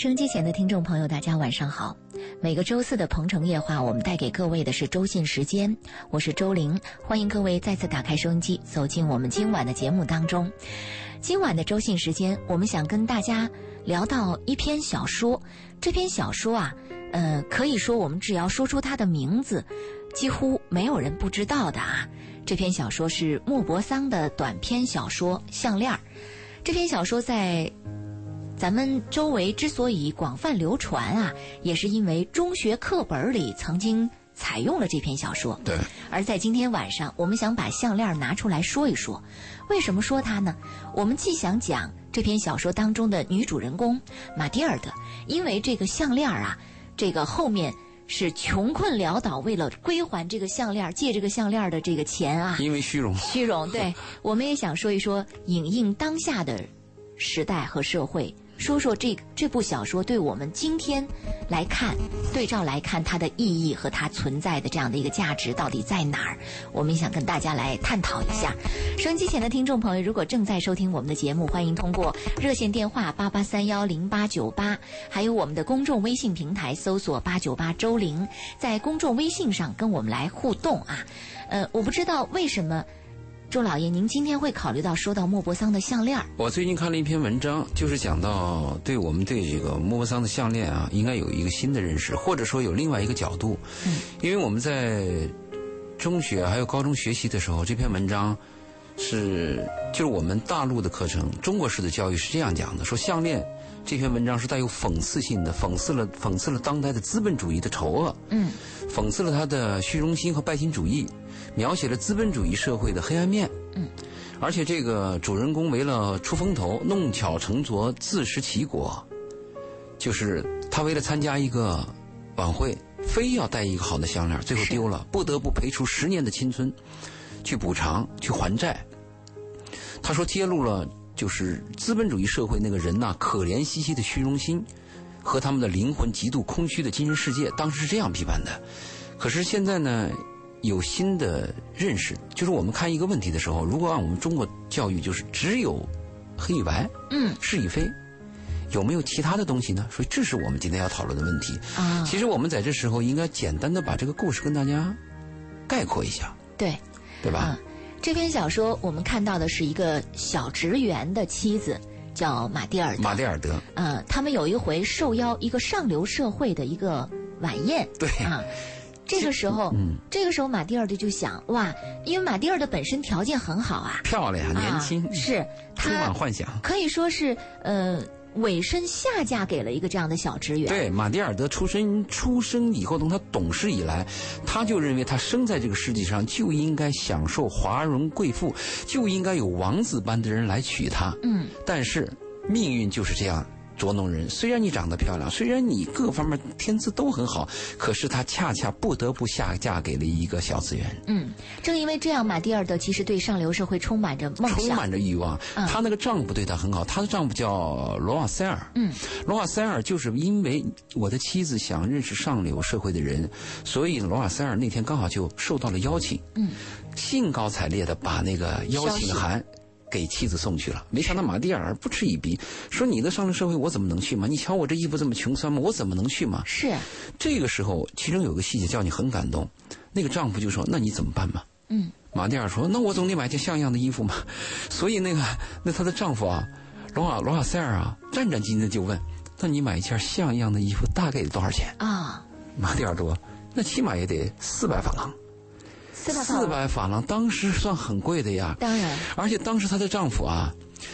收音机前的听众朋友，大家晚上好。每个周四的《鹏城夜话》，我们带给各位的是周信时间，我是周玲，欢迎各位再次打开收音机，走进我们今晚的节目当中。今晚的周信时间，我们想跟大家聊到一篇小说。这篇小说啊，呃，可以说我们只要说出它的名字，几乎没有人不知道的啊。这篇小说是莫泊桑的短篇小说《项链》。这篇小说在。咱们周围之所以广泛流传啊，也是因为中学课本里曾经采用了这篇小说。对。而在今天晚上，我们想把项链拿出来说一说。为什么说它呢？我们既想讲这篇小说当中的女主人公玛蒂尔德，因为这个项链啊，这个后面是穷困潦倒，为了归还这个项链，借这个项链的这个钱啊，因为虚荣。虚荣。对。我们也想说一说，影映当下的时代和社会。说说这这部小说对我们今天来看，对照来看它的意义和它存在的这样的一个价值到底在哪儿？我们也想跟大家来探讨一下。收音机前的听众朋友，如果正在收听我们的节目，欢迎通过热线电话八八三幺零八九八，还有我们的公众微信平台搜索八九八周玲，在公众微信上跟我们来互动啊。呃，我不知道为什么。周老爷，您今天会考虑到说到莫泊桑的项链？我最近看了一篇文章，就是讲到对我们对这个莫泊桑的项链啊，应该有一个新的认识，或者说有另外一个角度。嗯，因为我们在中学还有高中学习的时候，这篇文章是就是我们大陆的课程，中国式的教育是这样讲的：说项链这篇文章是带有讽刺性的，讽刺了讽刺了当代的资本主义的丑恶，嗯，讽刺了他的虚荣心和拜金主义。描写了资本主义社会的黑暗面，嗯，而且这个主人公为了出风头，弄巧成拙，自食其果，就是他为了参加一个晚会，非要戴一个好的项链，最后丢了，不得不赔出十年的青春，去补偿，去还债。他说揭露了就是资本主义社会那个人呐，可怜兮兮的虚荣心和他们的灵魂极度空虚的精神世界，当时是这样批判的。可是现在呢？有新的认识，就是我们看一个问题的时候，如果按我们中国教育，就是只有黑与白，嗯，是与非，有没有其他的东西呢？所以这是我们今天要讨论的问题。啊，其实我们在这时候应该简单的把这个故事跟大家概括一下。对，对吧？这篇小说我们看到的是一个小职员的妻子叫马蒂尔德，马蒂尔德。嗯，他们有一回受邀一个上流社会的一个晚宴。对啊。这个时候，嗯，这个时候马蒂尔德就想哇，因为马蒂尔德本身条件很好啊，漂亮，年轻，是，充满幻想，可以说是呃，委身下嫁给了一个这样的小职员。对，马蒂尔德出生出生以后，从他懂事以来，他就认为他生在这个世界上就应该享受华容贵妇，就应该有王子般的人来娶她。嗯，但是命运就是这样。捉弄人。虽然你长得漂亮，虽然你各方面天资都很好，可是她恰恰不得不下嫁给了一个小资源。嗯，正因为这样，马蒂尔德其实对上流社会充满着梦想，充满着欲望。她那个丈夫对她很好，她的丈夫叫罗瓦塞尔。嗯，罗瓦塞尔就是因为我的妻子想认识上流社会的人，所以罗瓦塞尔那天刚好就受到了邀请。嗯，兴高采烈的把那个邀请函。给妻子送去了，没想到马蒂尔不吃一鼻，说：“你的上流社会我怎么能去吗？你瞧我这衣服这么穷酸吗？我怎么能去吗？”是。这个时候，其中有个细节叫你很感动。那个丈夫就说：“那你怎么办嘛？”嗯。马蒂尔说：“那我总得买件像样的衣服嘛。”所以那个，那她的丈夫啊，罗瓦罗瓦塞尔啊，战战兢兢的就问：“那你买一件像样的衣服大概得多少钱？”啊。马蒂尔说：“那起码也得四百法郎。”四百法郎，当时算很贵的呀。当然，而且当时她的丈夫啊，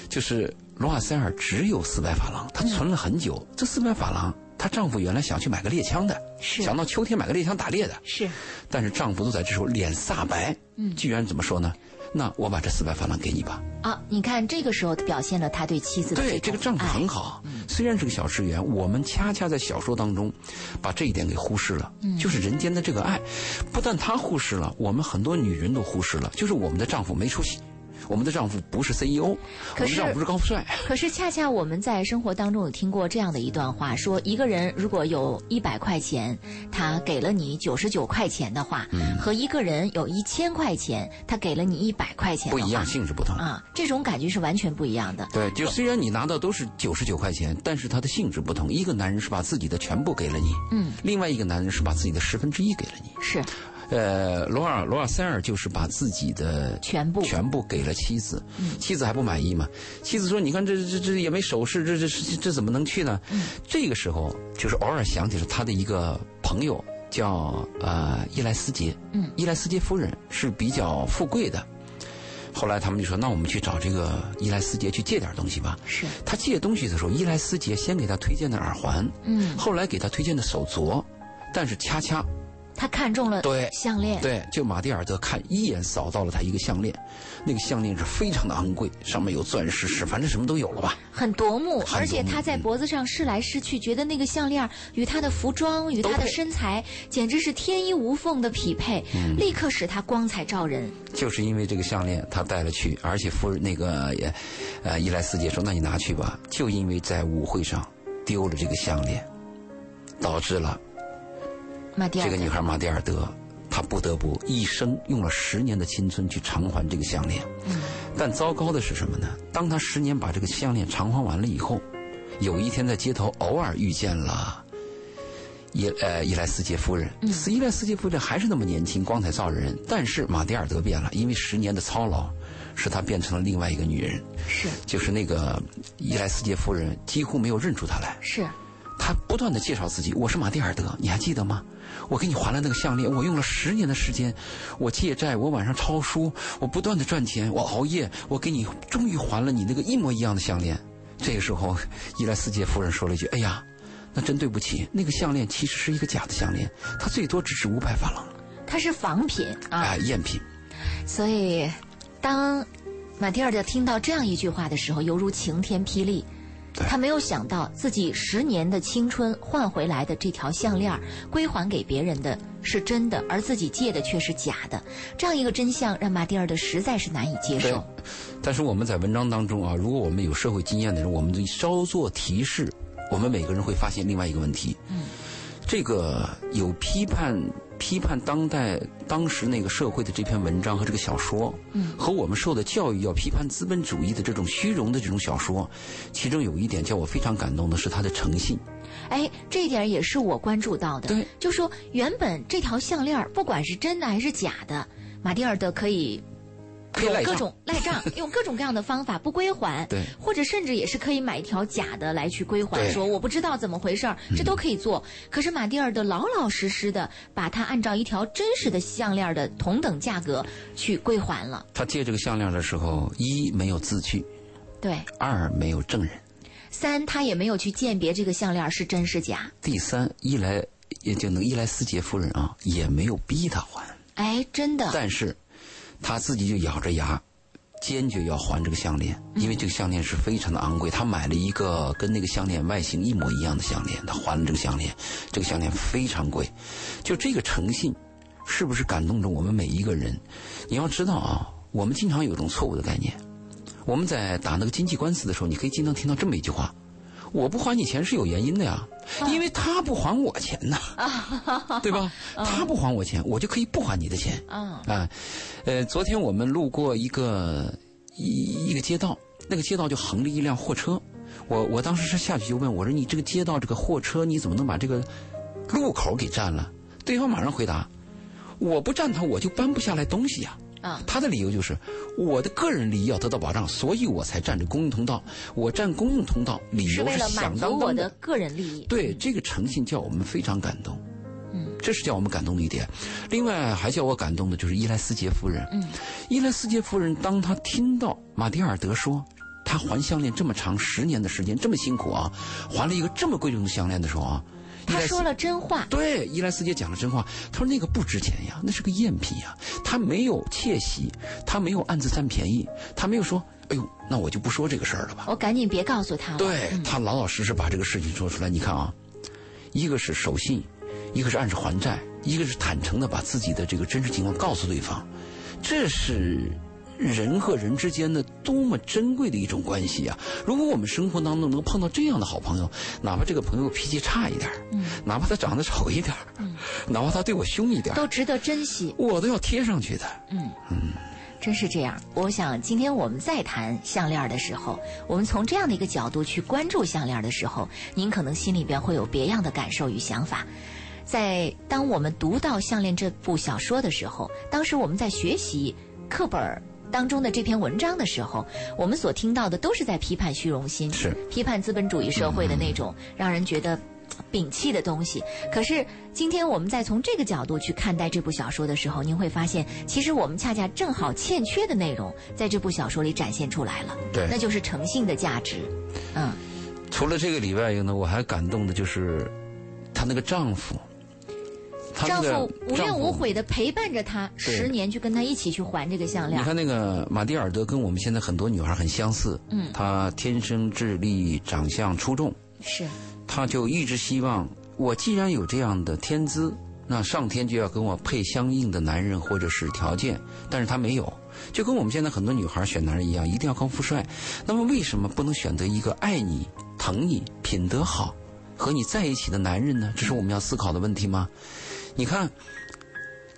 就是罗瓦塞尔，只有四百法郎，她存了很久。这四百法郎，她丈夫原来想去买个猎枪的，想到秋天买个猎枪打猎的。是，但是丈夫都在这时候脸煞白，嗯，居然怎么说呢？那我把这四百法郎给你吧。啊，你看这个时候表现了他对妻子的对这个丈夫很好。虽然是个小职员，我们恰恰在小说当中把这一点给忽视了。嗯就是人间的这个爱，不但他忽视了，我们很多女人都忽视了。就是我们的丈夫没出息，我们的丈夫不是 CEO，我们的丈夫不是高富帅。可是恰恰我们在生活当中有听过这样的一段话：说一个人如果有一百块钱，他给了你九十九块钱的话，和一个人有一千块钱，他给了你一百块钱，不一样，性质不同啊，这种感觉是完全不一样的。对，就虽然你拿到都是九十九块钱，但是他的性质不同。一个男人是把自己的全部给了你，嗯，另外一个男人是把自己的十分之一给了你，是。呃，罗尔罗尔塞尔就是把自己的全部全部给了妻子，妻子还不满意嘛？妻子说：“你看这这这也没首饰，这这这怎么能去呢？”这个时候就是偶尔想起了他的一个朋友，叫呃伊莱斯杰，嗯，伊莱斯杰夫人是比较富贵的。后来他们就说：“那我们去找这个伊莱斯杰去借点东西吧。”是他借东西的时候，伊莱斯杰先给他推荐的耳环，嗯，后来给他推荐的手镯，但是恰恰。他看中了对项链，对，就马蒂尔德看一眼扫到了他一个项链，那个项链是非常的昂贵，上面有钻石，是反正什么都有了吧，很夺目。而且他在脖子上试来试去，觉得那个项链与他的服装与他的身材简直是天衣无缝的匹配，立刻使他光彩照人。就是因为这个项链，他带了去，而且夫人那个也，呃，伊莱斯姐说：“那你拿去吧。”就因为在舞会上丢了这个项链，导致了。这个女孩马蒂尔德，她不得不一生用了十年的青春去偿还这个项链。嗯，但糟糕的是什么呢？当她十年把这个项链偿还完了以后，有一天在街头偶尔遇见了伊呃伊莱斯杰夫人。嗯，伊莱斯杰夫人还是那么年轻，光彩照人。但是马蒂尔德变了，因为十年的操劳，使她变成了另外一个女人。是，就是那个伊莱斯杰夫人几乎没有认出她来。是，她不断的介绍自己：“我是马蒂尔德，你还记得吗？”我给你还了那个项链，我用了十年的时间，我借债，我晚上抄书，我不断的赚钱，我熬夜，我给你终于还了你那个一模一样的项链。这个时候，伊莱斯杰夫人说了一句：“哎呀，那真对不起，那个项链其实是一个假的项链，它最多只值五百法郎，它是仿品啊，赝品。”所以，当马蒂尔德听到这样一句话的时候，犹如晴天霹雳。他没有想到自己十年的青春换回来的这条项链归还给别人的是真的，而自己借的却是假的。这样一个真相让马蒂尔的实在是难以接受。但是我们在文章当中啊，如果我们有社会经验的人，我们就稍作提示，我们每个人会发现另外一个问题。嗯，这个有批判。批判当代当时那个社会的这篇文章和这个小说，嗯，和我们受的教育要批判资本主义的这种虚荣的这种小说，其中有一点叫我非常感动的是他的诚信。哎，这一点也是我关注到的。对，就说原本这条项链不管是真的还是假的，马蒂尔德可以。有各种赖账，用各种各样的方法不归还，对，或者甚至也是可以买一条假的来去归还，说我不知道怎么回事儿，这都可以做。可是马蒂尔德老老实实的把它按照一条真实的项链的同等价格去归还了。他借这个项链的时候，一没有字据，对，二没有证人，三他也没有去鉴别这个项链是真是假。第三，伊莱也就能伊莱斯杰夫人啊，也没有逼他还。哎，真的。但是。他自己就咬着牙，坚决要还这个项链，因为这个项链是非常的昂贵。他买了一个跟那个项链外形一模一样的项链，他还了这个项链。这个项链非常贵，就这个诚信，是不是感动着我们每一个人？你要知道啊，我们经常有一种错误的概念。我们在打那个经济官司的时候，你可以经常听到这么一句话。我不还你钱是有原因的呀，因为他不还我钱呐，对吧？他不还我钱，我就可以不还你的钱。啊，呃，昨天我们路过一个一一个街道，那个街道就横着一辆货车，我我当时是下去就问我说：“你这个街道这个货车你怎么能把这个路口给占了？”对方马上回答：“我不占它，我就搬不下来东西呀。”他的理由就是，我的个人利益要得到保障，所以我才占着公共通道。我占公共通道，理由是想当我的个人利益。对这个诚信叫我们非常感动，嗯，这是叫我们感动的一点。另外还叫我感动的就是伊莱斯杰夫人。嗯，伊莱斯杰夫人当她听到马蒂尔德说他还项链这么长十年的时间这么辛苦啊，还了一个这么贵重的项链的时候啊。他说了真话，对伊莱斯姐讲了真话。他说那个不值钱呀，那是个赝品呀。他没有窃喜，他没有暗自占便宜，他没有说：“哎呦，那我就不说这个事儿了吧。”我赶紧别告诉他。对他老老实实把这个事情说出来。你看啊，一个是守信，一个是按时还债，一个是坦诚的把自己的这个真实情况告诉对方，这是人和人之间的多么珍贵的一种关系啊！如果我们生活当中能碰到这样的好朋友，哪怕这个朋友脾气差一点，嗯，哪怕他长得丑一点，嗯，哪怕他对我凶一点，都值得珍惜，我都要贴上去的。嗯嗯，真是这样。我想今天我们再谈项链的时候，我们从这样的一个角度去关注项链的时候，您可能心里边会有别样的感受与想法。在当我们读到《项链》这部小说的时候，当时我们在学习课本当中的这篇文章的时候，我们所听到的都是在批判虚荣心，是批判资本主义社会的那种让人觉得摒弃的东西。可是今天我们再从这个角度去看待这部小说的时候，您会发现，其实我们恰恰正好欠缺的内容，在这部小说里展现出来了。对，那就是诚信的价值。嗯，除了这个以外呢，我还感动的就是她那个丈夫。丈夫无怨无悔的陪伴着她十年，去跟她一起去还这个项链。你看那个玛蒂尔德跟我们现在很多女孩很相似，嗯，她天生智力长相出众，是，她就一直希望我既然有这样的天资，那上天就要跟我配相应的男人或者是条件，但是她没有，就跟我们现在很多女孩选男人一样，一定要高富帅。那么为什么不能选择一个爱你、疼你、品德好、和你在一起的男人呢？这是我们要思考的问题吗？你看，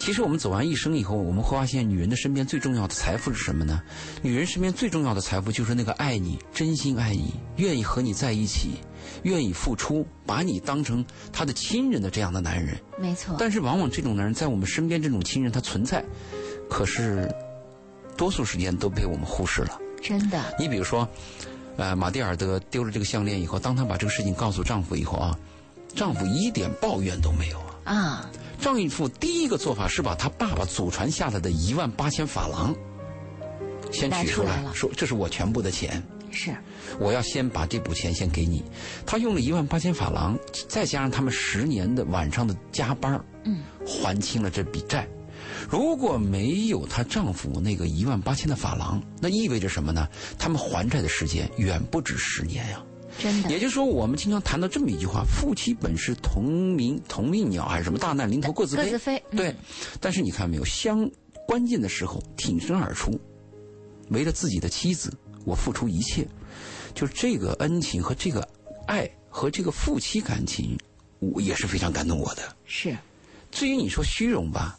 其实我们走完一生以后，我们会发现，女人的身边最重要的财富是什么呢？女人身边最重要的财富就是那个爱你、真心爱你、愿意和你在一起、愿意付出、把你当成他的亲人的这样的男人。没错。但是往往这种男人在我们身边，这种亲人他存在，可是多数时间都被我们忽视了。真的。你比如说，呃，马蒂尔德丢了这个项链以后，当她把这个事情告诉丈夫以后啊，丈夫一点抱怨都没有啊。啊。丈夫第一个做法是把他爸爸祖传下来的一万八千法郎先取出来，说这是我全部的钱。是，我要先把这笔钱先给你。他用了一万八千法郎，再加上他们十年的晚上的加班嗯，还清了这笔债。如果没有她丈夫那个一万八千的法郎，那意味着什么呢？他们还债的时间远不止十年呀。真的，也就是说，我们经常谈到这么一句话：“夫妻本是同林同命鸟，还是什么大难临头各自飞。”各自飞。对，但是你看没有，相关键的时候挺身而出，为了自己的妻子，我付出一切，就是这个恩情和这个爱和这个夫妻感情，我也是非常感动我的。是，至于你说虚荣吧。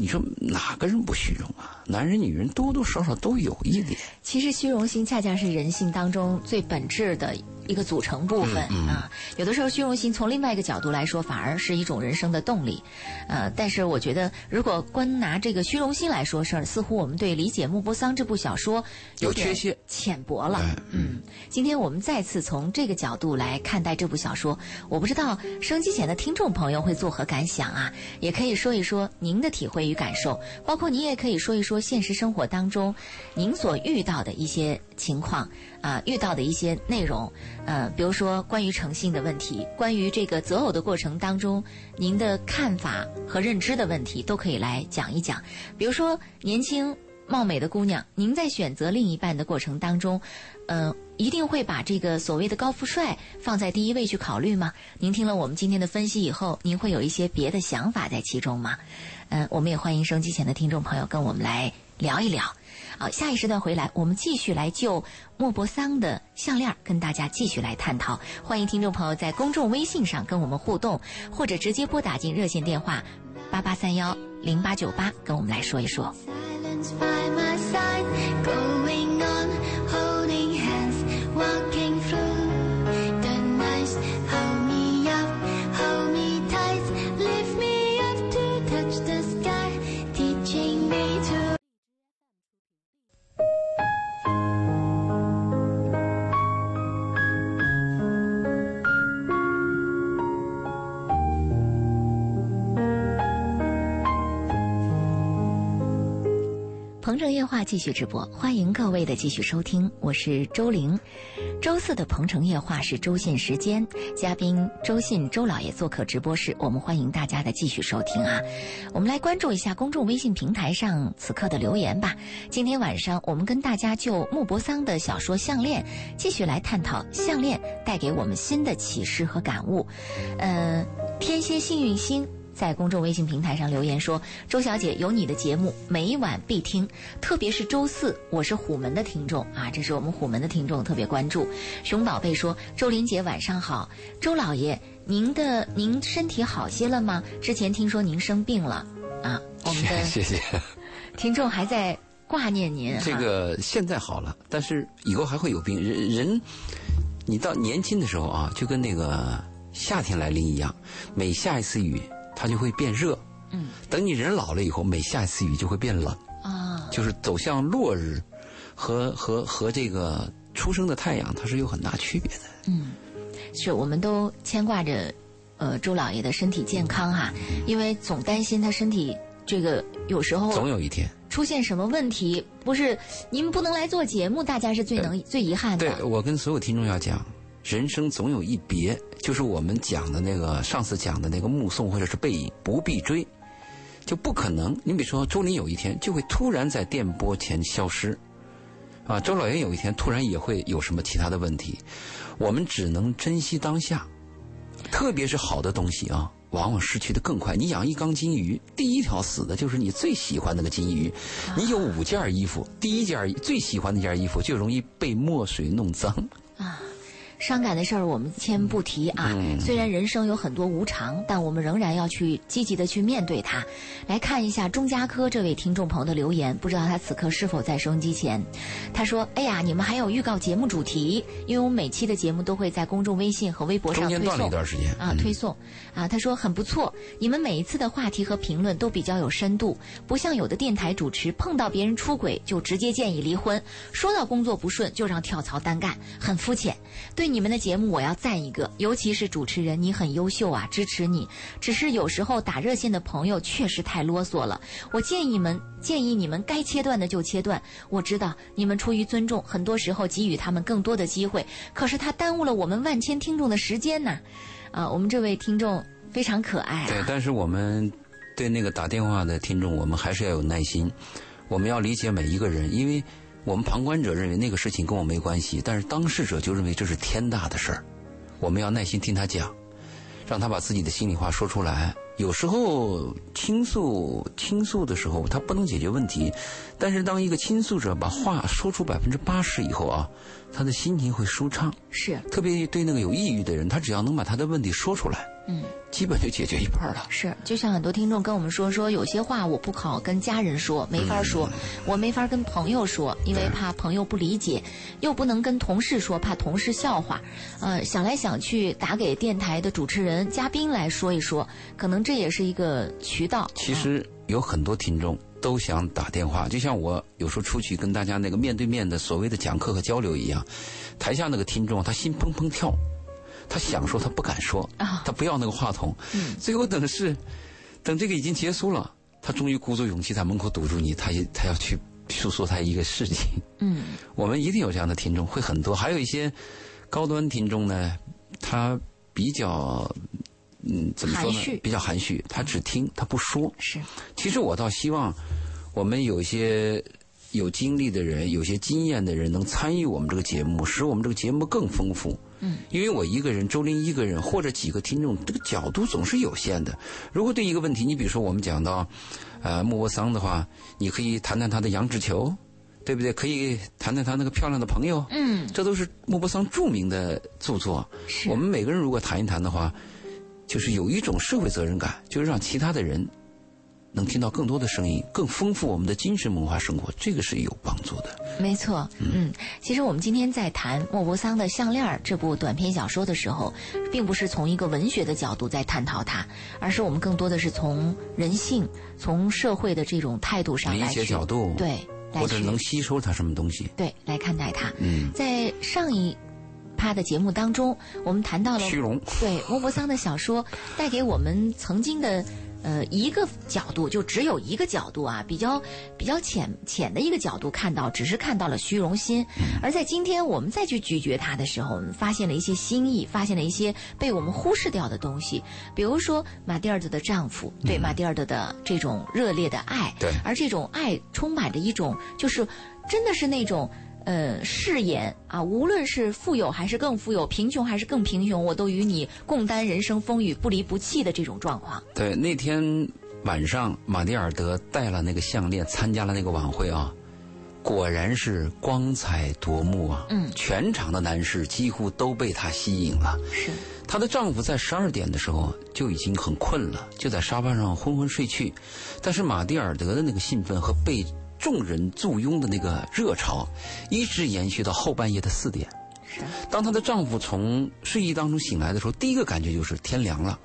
你说哪个人不虚荣啊？男人、女人多多少少都有一点。其实虚荣心恰恰是人性当中最本质的一个组成部分啊。有的时候虚荣心从另外一个角度来说，反而是一种人生的动力。呃，但是我觉得，如果光拿这个虚荣心来说事儿，似乎我们对理解莫泊桑这部小说有缺陷、浅薄了。嗯，今天我们再次从这个角度来看待这部小说，我不知道收机前的听众朋友会作何感想啊？也可以说一说您的体会。与感受，包括您也可以说一说现实生活当中您所遇到的一些情况啊，遇到的一些内容，呃，比如说关于诚信的问题，关于这个择偶的过程当中您的看法和认知的问题，都可以来讲一讲。比如说年轻貌美的姑娘，您在选择另一半的过程当中，嗯。一定会把这个所谓的高富帅放在第一位去考虑吗？您听了我们今天的分析以后，您会有一些别的想法在其中吗？嗯，我们也欢迎收机前的听众朋友跟我们来聊一聊。好，下一时段回来，我们继续来就莫泊桑的项链跟大家继续来探讨。欢迎听众朋友在公众微信上跟我们互动，或者直接拨打进热线电话八八三幺零八九八跟我们来说一说。鹏城夜话继续直播，欢迎各位的继续收听，我是周玲。周四的鹏城夜话是周信时间，嘉宾周信周老爷做客直播室，我们欢迎大家的继续收听啊。我们来关注一下公众微信平台上此刻的留言吧。今天晚上我们跟大家就莫泊桑的小说《项链》继续来探讨项链带给我们新的启示和感悟。呃，天蝎幸运星。在公众微信平台上留言说：“周小姐有你的节目，每晚必听，特别是周四，我是虎门的听众啊，这是我们虎门的听众特别关注。”熊宝贝说：“周林姐晚上好，周老爷，您的您身体好些了吗？之前听说您生病了啊，我们的谢谢。听众还在挂念您。这个现在好了，但是以后还会有病。人人，你到年轻的时候啊，就跟那个夏天来临一样，每下一次雨，它就会变热。嗯。等你人老了以后，每下一次雨就会变冷。啊。就是走向落日，和和和这个出生的太阳，它是有很大区别的。嗯，是我们都牵挂着，呃，周老爷的身体健康哈，因为总担心他身体这个有时候总有一天出现什么问题，不是您不能来做节目，大家是最能最遗憾的。对我跟所有听众要讲，人生总有一别，就是我们讲的那个上次讲的那个目送或者是背影，不必追，就不可能。你比如说周林有一天就会突然在电波前消失，啊，周老爷有一天突然也会有什么其他的问题，我们只能珍惜当下，特别是好的东西啊。往往失去的更快。你养一缸金鱼，第一条死的就是你最喜欢那个金鱼。你有五件衣服，第一件最喜欢那件衣服就容易被墨水弄脏。啊，伤感的事儿我们先不提啊。虽然人生有很多无常，但我们仍然要去积极的去面对它。来看一下钟家科这位听众朋友的留言，不知道他此刻是否在收音机前。他说：“哎呀，你们还有预告节目主题，因为我们每期的节目都会在公众微信和微博上推送。”中间断了一段时间啊，推送啊。他说很不错，你们每一次的话题和评论都比较有深度，不像有的电台主持碰到别人出轨就直接建议离婚，说到工作不顺就让跳槽单干，很肤浅。对你们的节目我要赞一个，尤其是主持人，你很优秀啊，支持你。只是有时候打热线的朋友确实太啰嗦了，我建议你们建议你们该切断的就切断。我知道你们出于尊重，很多时候给予他们更多的机会，可是他耽误了我们万千听众的时间呐。啊，我们这位听众非常可爱、对，但是我们对那个打电话的听众，我们还是要有耐心，我们要理解每一个人，因为我们旁观者认为那个事情跟我没关系，但是当事者就认为这是天大的事儿，我们要耐心听他讲，让他把自己的心里话说出来。有时候倾诉倾诉的时候，他不能解决问题，但是当一个倾诉者把话说出百分之八十以后啊，他的心情会舒畅。是，特别对那个有抑郁的人，他只要能把他的问题说出来，嗯，基本就解决一半了。是，就像很多听众跟我们说，说有些话我不好跟家人说，没法说，我没法跟朋友说，因为怕朋友不理解，又不能跟同事说，怕同事笑话。呃，想来想去，打给电台的主持人、嘉宾来说一说，可能这也是一个渠道。其实有很多听众都想打电话，就像我有时候出去跟大家那个面对面的所谓的讲课和交流一样，台下那个听众他心砰砰跳，他想说他不敢说，啊他不要那个话筒，最后等是等这个已经结束了，他终于鼓足勇气在门口堵住你，他也他要去诉说他一个事情。嗯，我们一定有这样的听众，会很多。还有一些高端听众呢，他比较嗯怎么说呢？比较含蓄，他只听他不说。是，其实我倒希望我们有一些有经历的人、有些经验的人能参与我们这个节目，使我们这个节目更丰富。嗯，因为我一个人、周林一个人或者几个听众，这个角度总是有限的。如果对一个问题，你比如说我们讲到呃莫泊桑的话，你可以谈谈他的羊脂球，对不对？可以谈谈他那个漂亮的朋友，嗯，这都是莫泊桑著名的著作。是我们每个人如果谈一谈的话，就是有一种社会责任感，就是让其他的人能听到更多的声音，更丰富我们的精神文化生活，这个是有帮助的。没错，嗯，其实我们今天在谈莫泊桑的《项链》这部短篇小说的时候，并不是从一个文学的角度在探讨它，而是我们更多的是从人性、从社会的这种态度上理解角度，对，或者能吸收它什么东西。对来看待它。嗯，在上一趴的节目当中，我们谈到了虚荣，对莫泊桑的小说带给我们曾经的呃一个角度，就只有一个角度啊，比较比较浅浅的一个角度看到，只是看到了虚荣心。而在今天我们再去咀嚼它的时候，我们发现了一些新意，发现了一些被我们忽视掉的东西，比如说马蒂尔德的丈夫对马蒂尔德的这种热烈的爱，对而这种爱充满着一种就是真的是那种。呃誓言啊，无论是富有还是更富有，贫穷还是更贫穷，我都与你共担人生风雨，不离不弃的这种状况。对，那天晚上马蒂尔德戴了那个项链，参加了那个晚会啊，果然是光彩夺目啊！嗯全场的男士几乎都被她吸引了。是，她的丈夫在十二点的时候就已经很困了，就在沙发上昏昏睡去。但是马蒂尔德的那个兴奋和被众人簇拥的那个热潮，一直延续到后半夜的四点。是，当她的丈夫从睡意当中醒来的时候，第一个感觉就是天凉了，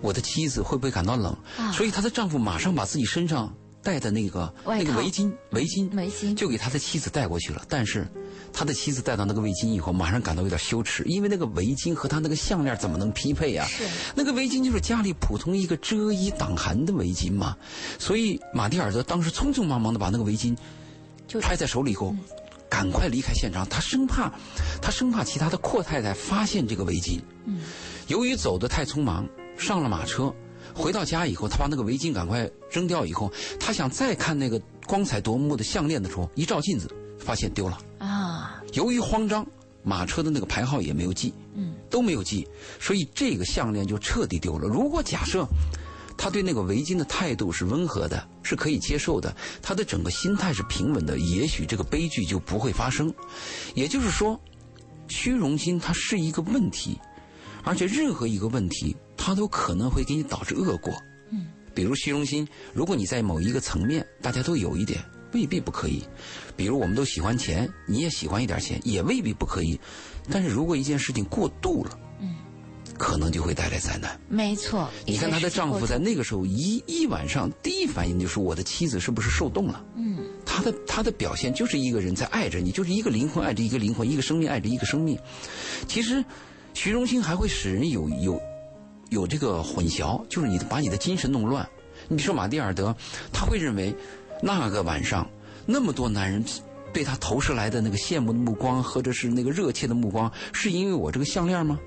我的妻子会不会感到冷？啊所以她的丈夫马上把自己身上带的那个那个围巾围巾围巾就给他的妻子带过去了。但是他的妻子戴到那个围巾以后，马上感到有点羞耻，因为那个围巾和他那个项链怎么能匹配呀、是那个围巾就是家里普通一个遮衣挡寒的围巾嘛。所以马蒂尔德当时匆匆忙忙的把那个围巾就揣在手里以后，赶快离开现场。他生怕，他生怕其他的阔太太发现这个围巾。嗯，由于走得太匆忙，上了马车，回到家以后，他把那个围巾赶快扔掉以后，他想再看那个光彩夺目的项链的时候，一照镜子，发现丢了。啊，由于慌张，马车的那个牌号也没有记，嗯，都没有记，所以这个项链就彻底丢了。如果假设他对那个围巾的态度是温和的，是可以接受的，他的整个心态是平稳的，也许这个悲剧就不会发生。也就是说，虚荣心它是一个问题，而且任何一个问题，它都可能会给你导致恶果。嗯，比如虚荣心，如果你在某一个层面大家都有一点，未必不可以。比如我们都喜欢钱，你也喜欢一点钱，也未必不可以。但是如果一件事情过度了，嗯，可能就会带来灾难。没错。你看她的丈夫在那个时候一一晚上，第一反应就是我的妻子是不是受冻了？嗯，他的他的表现就是一个人在爱着你，就是一个灵魂爱着一个灵魂，一个生命爱着一个生命。其实，虚荣心还会使人有有有这个混淆，就是你把你的精神弄乱。你比如说马蒂尔德，他会认为那个晚上那么多男人对他投射来的那个羡慕的目光，或者是那个热切的目光，是因为我这个项链吗？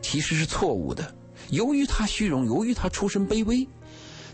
其实是错误的。由于他虚荣，由于他出身卑微，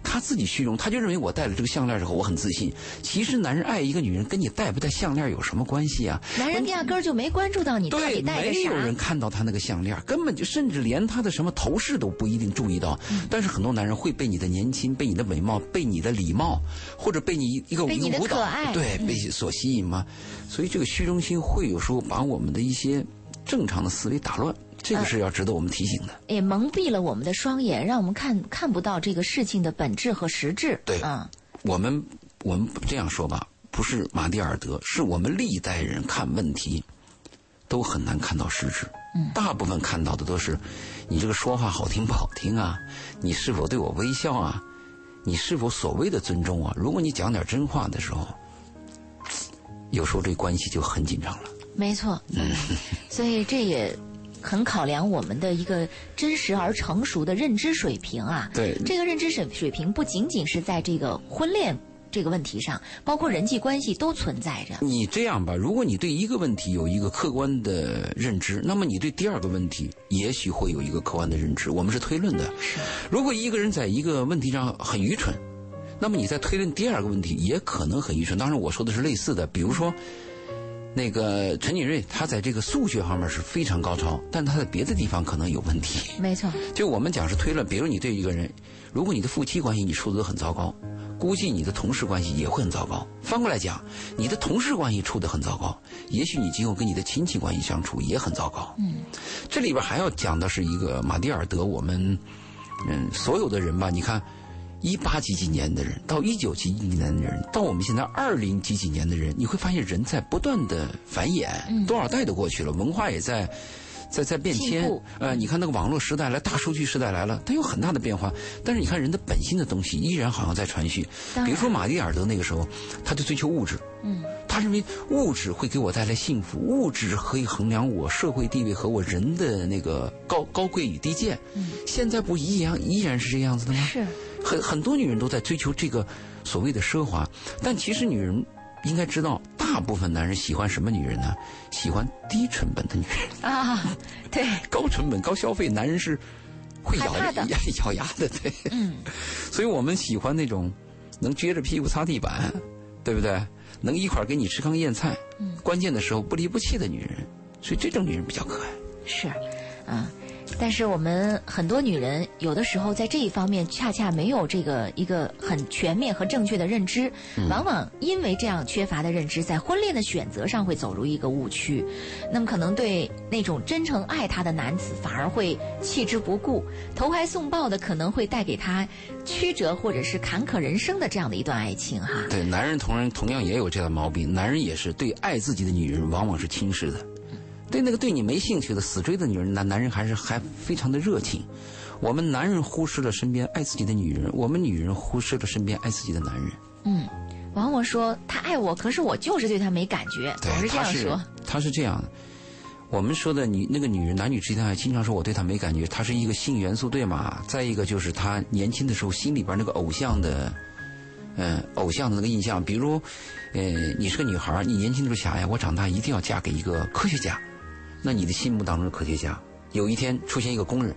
他自己虚荣，他就认为我戴了这个项链之后我很自信。其实男人爱一个女人跟你戴不戴项链有什么关系啊？男人压根儿就没关注到你到，底戴着没有人。看到他那个项链，根本就甚至连他的什么头饰都不一定注意到。嗯但是很多男人会被你的年轻、被你的美貌、被你的礼貌，或者被你一个舞蹈对，嗯被所吸引嘛。所以这个虚荣心会有时候把我们的一些正常的思维打乱，这呃个是要值得我们提醒的。也蒙蔽了我们的双眼，让我们看看不到这个事情的本质和实质。对嗯，我们我们这样说吧，不是马蒂尔德，是我们历代人看问题都很难看到实质。嗯大部分看到的都是你这个说话好听不好听啊，你是否对我微笑啊，你是否所谓的尊重啊？如果你讲点真话的时候，有时候这关系就很紧张了。没错。嗯所以这也很考量我们的一个真实而成熟的认知水平啊。对这个认知水水平不仅仅是在这个婚恋这个问题上，包括人际关系都存在着。你这样吧，如果你对一个问题有一个客观的认知，那么你对第二个问题也许会有一个客观的认知。我们是推论的。是如果一个人在一个问题上很愚蠢，那么你在推论第二个问题也可能很愚蠢。当然，我说的是类似的，比如说。那个陈景瑞，他在这个数学方面是非常高超，但他在别的地方可能有问题。没错。就我们讲是推论，比如你对一个人，如果你的夫妻关系你处得很糟糕，估计你的同事关系也会很糟糕。反过来讲，你的同事关系处得很糟糕，也许你今后跟你的亲戚关系相处也很糟糕。嗯，这里边还要讲的是一个马蒂尔德，我们嗯所有的人吧，你看。一八几几年的人，到一九几几年的人，到我们现在二零几几年的人，你会发现人在不断的繁衍，嗯多少代都过去了，文化也在在在变迁。呃，你看那个网络时代来，大数据时代来了，它有很大的变化。但是你看人的本心的东西依然好像在传续。比如说马蒂尔德那个时候，他就追求物质，嗯，他认为物质会给我带来幸福，物质可以衡量我社会地位和我人的那个高高贵与低贱。嗯，现在不一样，依然是这样子的吗？是。很很多女人都在追求这个所谓的奢华，但其实女人应该知道，大部分男人喜欢什么女人呢？喜欢低成本的女人。啊，对，高成本、高消费，男人是会咬害怕的咬 咬牙的，对。嗯，所以我们喜欢那种能撅着屁股擦地板，对不对？能一块儿给你吃糠咽菜，嗯关键的时候不离不弃的女人，所以这种女人比较可爱。是，嗯。但是我们很多女人有的时候在这一方面恰恰没有这个一个很全面和正确的认知，往往因为这样缺乏的认知，在婚恋的选择上会走入一个误区，那么可能对那种真诚爱她的男子反而会弃之不顾，投怀送抱的可能会带给他曲折或者是坎坷人生的这样的一段爱情哈。对，男人同人同样也有这样的毛病，男人也是对爱自己的女人往往是轻视的。对那个对你没兴趣的死追的女人，男男人还是还非常的热情。我们男人忽视了身边爱自己的女人，我们女人忽视了身边爱自己的男人。嗯，往往说他爱我，可是我就是对他没感觉，总是这样说。他是这样的。我们说的女那个女人，男女之间还经常说我对她没感觉，她是一个性元素对吗？再一个就是她年轻的时候心里边那个偶像的，嗯，偶像的那个印象，比如，呃，你是个女孩，你年轻的时候想哎，我长大一定要嫁给一个科学家。那你的心目当中的科学家，有一天出现一个工人，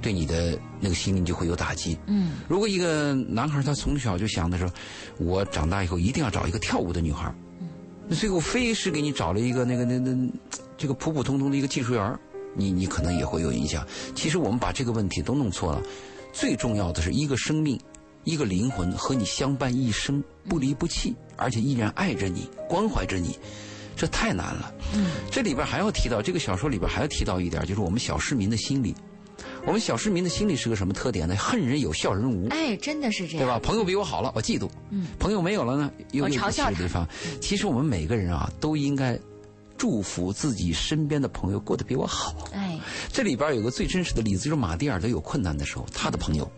对你的那个心灵就会有打击。嗯，如果一个男孩他从小就想的说，我长大以后一定要找一个跳舞的女孩，嗯，那最后非是给你找了一个那个那那这个普普通通的一个技术员，你你可能也会有影响。其实我们把这个问题都弄错了，最重要的是一个生命，一个灵魂和你相伴一生，不离不弃，而且依然爱着你，关怀着你。这太难了。嗯，这里边还要提到这个小说里边还要提到一点，就是我们小市民的心理。我们小市民的心理是个什么特点呢？恨人有，笑人无。哎，真的是这样，对吧？朋友比我好了，我嫉妒。嗯，朋友没有了呢，又有嘲笑的地方。其实我们每个人啊，都应该祝福自己身边的朋友过得比我好。哎，这里边有个最真实的例子，就是马蒂尔德有困难的时候，他的朋友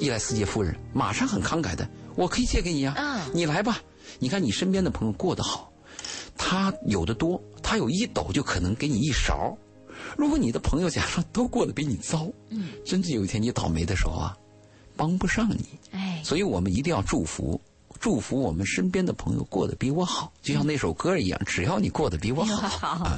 伊莱斯杰夫人马上很慷慨的，我可以借给你啊，啊，你来吧。你看你身边的朋友过得好。他有的多，他有一斗就可能给你一勺。如果你的朋友假如都过得比你糟，嗯，真正有一天你倒霉的时候啊，帮不上你。哎，所以我们一定要祝福。祝福我们身边的朋友过得比我好，就像那首歌一样，只要你过得比我好。好，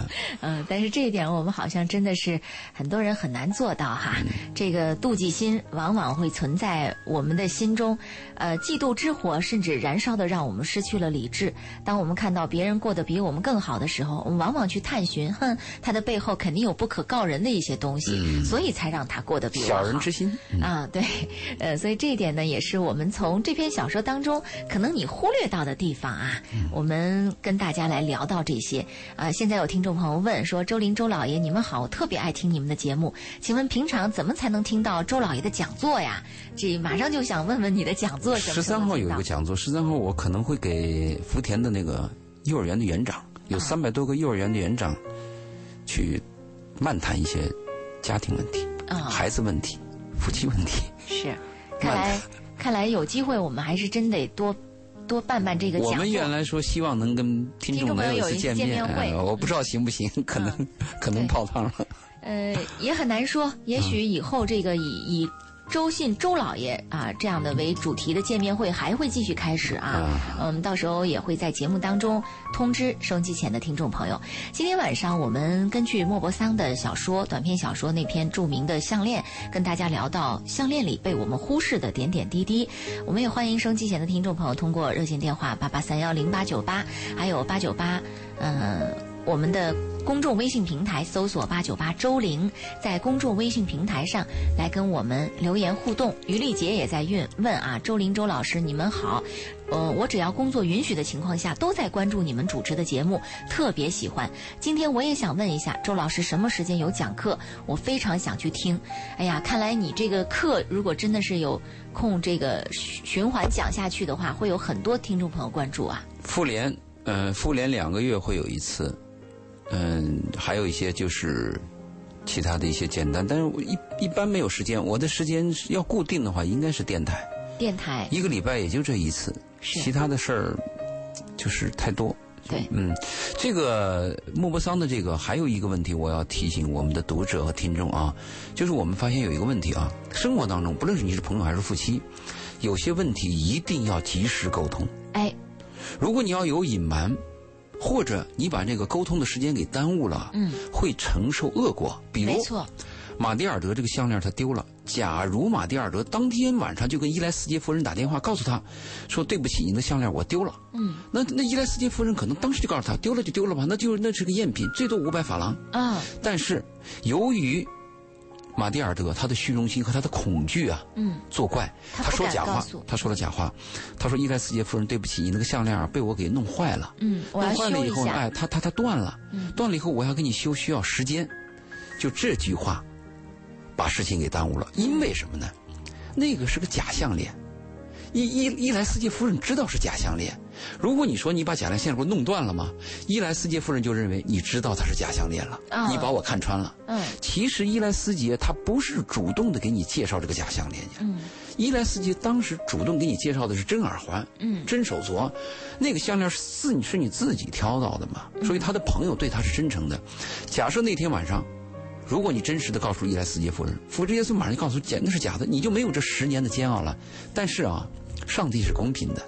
嗯，但是这一点我们好像真的是很多人很难做到哈。这个妒忌心往往会存在我们的心中，呃，嫉妒之火甚至燃烧的让我们失去了理智。当我们看到别人过得比我们更好的时候，我们往往去探寻，哼，他的背后肯定有不可告人的一些东西，所以才让他过得比我好。小人之心啊，对，呃，所以这一点呢，也是我们从这篇小说当中。可能你忽略到的地方啊，我们跟大家来聊到这些啊。现在有听众朋友问说：“周林周老爷，你们好，我特别爱听你们的节目，请问平常怎么才能听到周老爷的讲座呀？”这马上就想问问你的讲座什么十三号有一个讲座，十三号我可能会给福田的那个幼儿园的园长，有三百多个幼儿园的园长，去漫谈一些家庭问题、孩子问题、夫妻问题。是，看来。看来有机会，我们还是真得多多办办这个。我们原来说希望能跟听众朋友有一次见面会，我不知道行不行，可能可能泡汤了。呃，也很难说，也许以后这个以以。周信周老爷啊，这样的为主题的见面会还会继续开始啊。嗯，到时候也会在节目当中通知收机前的听众朋友。今天晚上我们根据莫泊桑的小说短篇小说那篇著名的项链，跟大家聊到项链里被我们忽视的点点滴滴。我们也欢迎收机前的听众朋友通过热线电话八八三幺零八九八，还有八九八，嗯，我们的。公众微信平台搜索八九八周玲，在公众微信平台上来跟我们留言互动。于丽杰也在问问啊，周玲周老师你们好，呃，我只要工作允许的情况下都在关注你们主持的节目，特别喜欢。今天我也想问一下周老师什么时间有讲课，我非常想去听。哎呀，看来你这个课如果真的是有空这个循环讲下去的话，会有很多听众朋友关注啊。复联，呃，复联两个月会有一次。嗯，还有一些就是其他的一些简单，但是我一一般没有时间。我的时间要固定的话，应该是电台。电台一个礼拜也就这一次，其他的事儿就是太多。对，嗯，这个莫泊桑的这个还有一个问题，我要提醒我们的读者和听众啊，就是我们发现有一个问题啊，生活当中不论是你是朋友还是夫妻，有些问题一定要及时沟通。哎，如果你要有隐瞒。或者你把这个沟通的时间给耽误了，嗯，会承受恶果。比如，没错，马蒂尔德这个项链他丢了。假如马蒂尔德当天晚上就跟伊莱斯杰夫人打电话，告诉他，说对不起，你的项链我丢了。嗯，那那伊莱斯杰夫人可能当时就告诉他，丢了就丢了吧，那就那是个赝品，最多五百法郎。啊，但是由于马蒂尔德他的虚荣心和他的恐惧啊，嗯，作怪，他说假话，他说了假话，他说伊莱斯杰夫人对不起，你那个项链被我给弄坏了。嗯，弄坏了以后，哎，他他他断了，嗯断了以后我要给你修，需要时间。就这句话，把事情给耽误了。因为什么呢？那个是个假项链，伊伊伊莱斯基夫人知道是假项链。如果你说你把假项链给我弄断了吗？伊莱斯杰夫人就认为你知道它是假项链了，你把我看穿了。嗯，其实伊莱斯杰他不是主动的给你介绍这个假项链的。嗯，伊莱斯杰当时主动给你介绍的是真耳环，嗯，真手镯，那个项链是自你是你自己挑到的嘛？所以他的朋友对他是真诚的。假设那天晚上。如果你真实的告诉伊莱斯杰夫人，福之耶稣马上就告诉假那是假的，你就没有这十年的煎熬了。但是啊，上帝是公平的，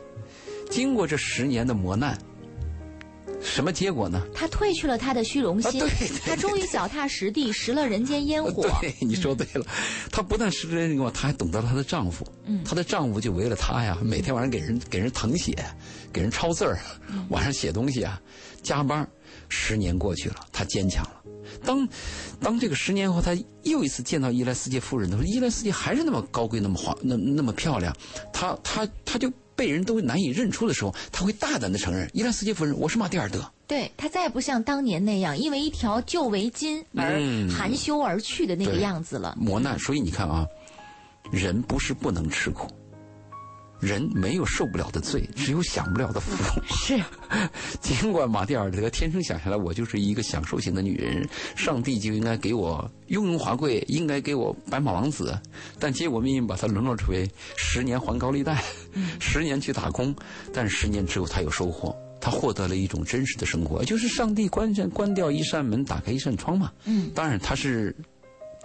经过这十年的磨难，什么结果呢？他褪去了他的虚荣心，他终于脚踏实地，食了人间烟火。对，你说对了，他不但食了人间烟火，他还懂得了她的丈夫。嗯，她的丈夫就为了她呀，每天晚上给人给人誊写，给人抄字儿，晚上写东西啊，加班。十年过去了，他坚强了。当，当这个十年后，他又一次见到伊莱斯杰夫人的时候，伊莱斯杰还是那么高贵，那么华，那那么漂亮。他他他就被人都难以认出的时候，他会大胆的承认：伊莱斯杰夫人，我是马蒂尔德。对他再也不像当年那样，因为一条旧围巾而含羞而去的那个样子了。磨难，所以你看啊，人不是不能吃苦。人没有受不了的罪，只有享不了的福。是，尽管马蒂尔德天生想下来，我就是一个享受型的女人，上帝就应该给我雍容华贵，应该给我白马王子，但结果命运把他沦落成为十年还高利贷，十年去打工，但十年之后他有收获，他获得了一种真实的生活，就是上帝关上关掉一扇门，打开一扇窗嘛。嗯，当然他是。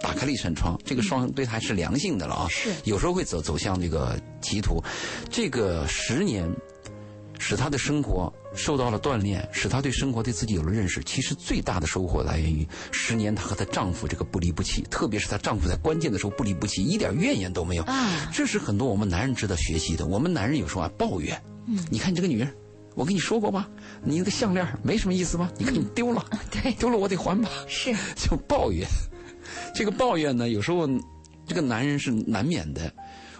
打开了一扇窗，这个窗对他是良性的了啊。是，有时候会走走向这个歧途。这个十年，使他的生活受到了锻炼，使他对生活对自己有了认识。其实最大的收获来源于十年，她和她丈夫这个不离不弃，特别是她丈夫在关键的时候不离不弃，一点怨言都没有。啊，这是很多我们男人值得学习的。我们男人有时候啊抱怨，嗯，你看你这个女人，我跟你说过吧，你那个项链没什么意思吧？你看你丢了，对，丢了我得还吧。是，就抱怨。这个抱怨呢，有时候这个男人是难免的。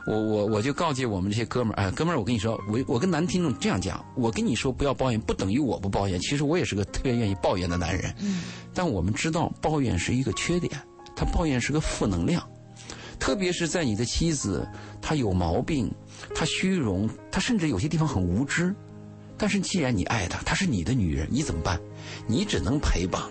我我我就告诫我们这些哥们儿，哎，哥们儿，我跟你说，我我跟男听众这样讲，我跟你说不要抱怨，不等于我不抱怨。其实我也是个特别愿意抱怨的男人。嗯。但我们知道，抱怨是一个缺点，他抱怨是个负能量，特别是在你的妻子她有毛病，她虚荣，她甚至有些地方很无知。但是既然你爱她，她是你的女人，你怎么办？你只能陪伴。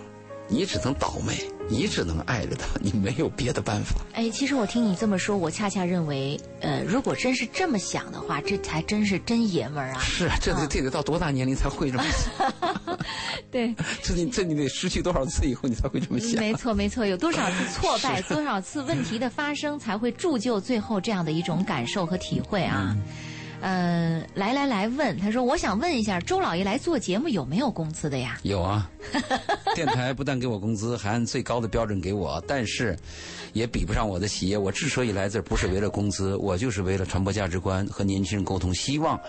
你只能倒霉，你只能爱着他，你没有别的办法。哎，其实我听你这么说，我恰恰认为，呃，如果真是这么想的话，这才真是真爷们儿啊！是，这得这得到多大年龄才会这么想？对，这你这你得失去多少次以后，你才会这么想？没错没错，有多少次挫败，多少次问题的发生，才会铸就最后这样的一种感受和体会啊？呃，来来来问，他说：“我想问一下，周老爷来做节目有没有工资的呀？”有啊，电台不但给我工资，还按最高的标准给我，但是也比不上我的企业。我之所以来这儿，不是为了工资，我就是为了传播价值观和年轻人沟通，希望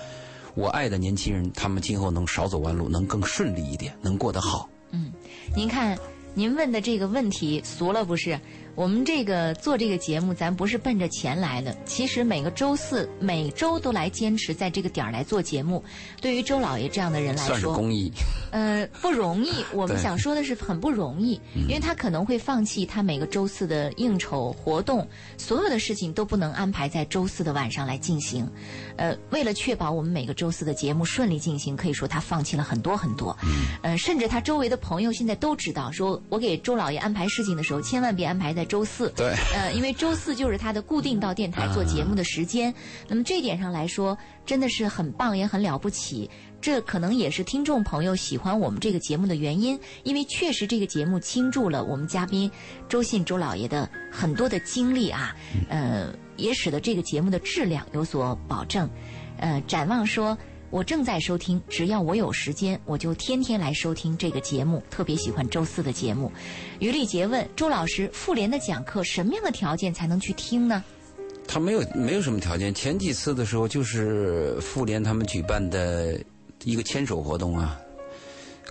我爱的年轻人他们今后能少走弯路，能更顺利一点，能过得好。嗯，您看，您问的这个问题俗了不是？我们这个做这个节目，咱不是奔着钱来的。其实每个周四、每周都来坚持在这个点儿来做节目，对于周老爷这样的人来说，算是公益。呃，不容易。我们想说的是很不容易，因为他可能会放弃他每个周四的应酬活动，所有的事情都不能安排在周四的晚上来进行。呃，为了确保我们每个周四的节目顺利进行，可以说他放弃了很多很多。呃，甚至他周围的朋友现在都知道，说我给周老爷安排事情的时候，千万别安排在。周四，对，呃，因为周四就是他的固定到电台做节目的时间。那么这一点上来说，真的是很棒，也很了不起。这可能也是听众朋友喜欢我们这个节目的原因，因为确实这个节目倾注了我们嘉宾周信周老爷的很多的精力啊，呃，也使得这个节目的质量有所保证。呃，展望说。我正在收听，只要我有时间，我就天天来收听这个节目，特别喜欢周四的节目。于丽杰问周老师，妇联的讲课什么样的条件才能去听呢？他没有没有什么条件，前几次的时候就是妇联他们举办的一个牵手活动啊，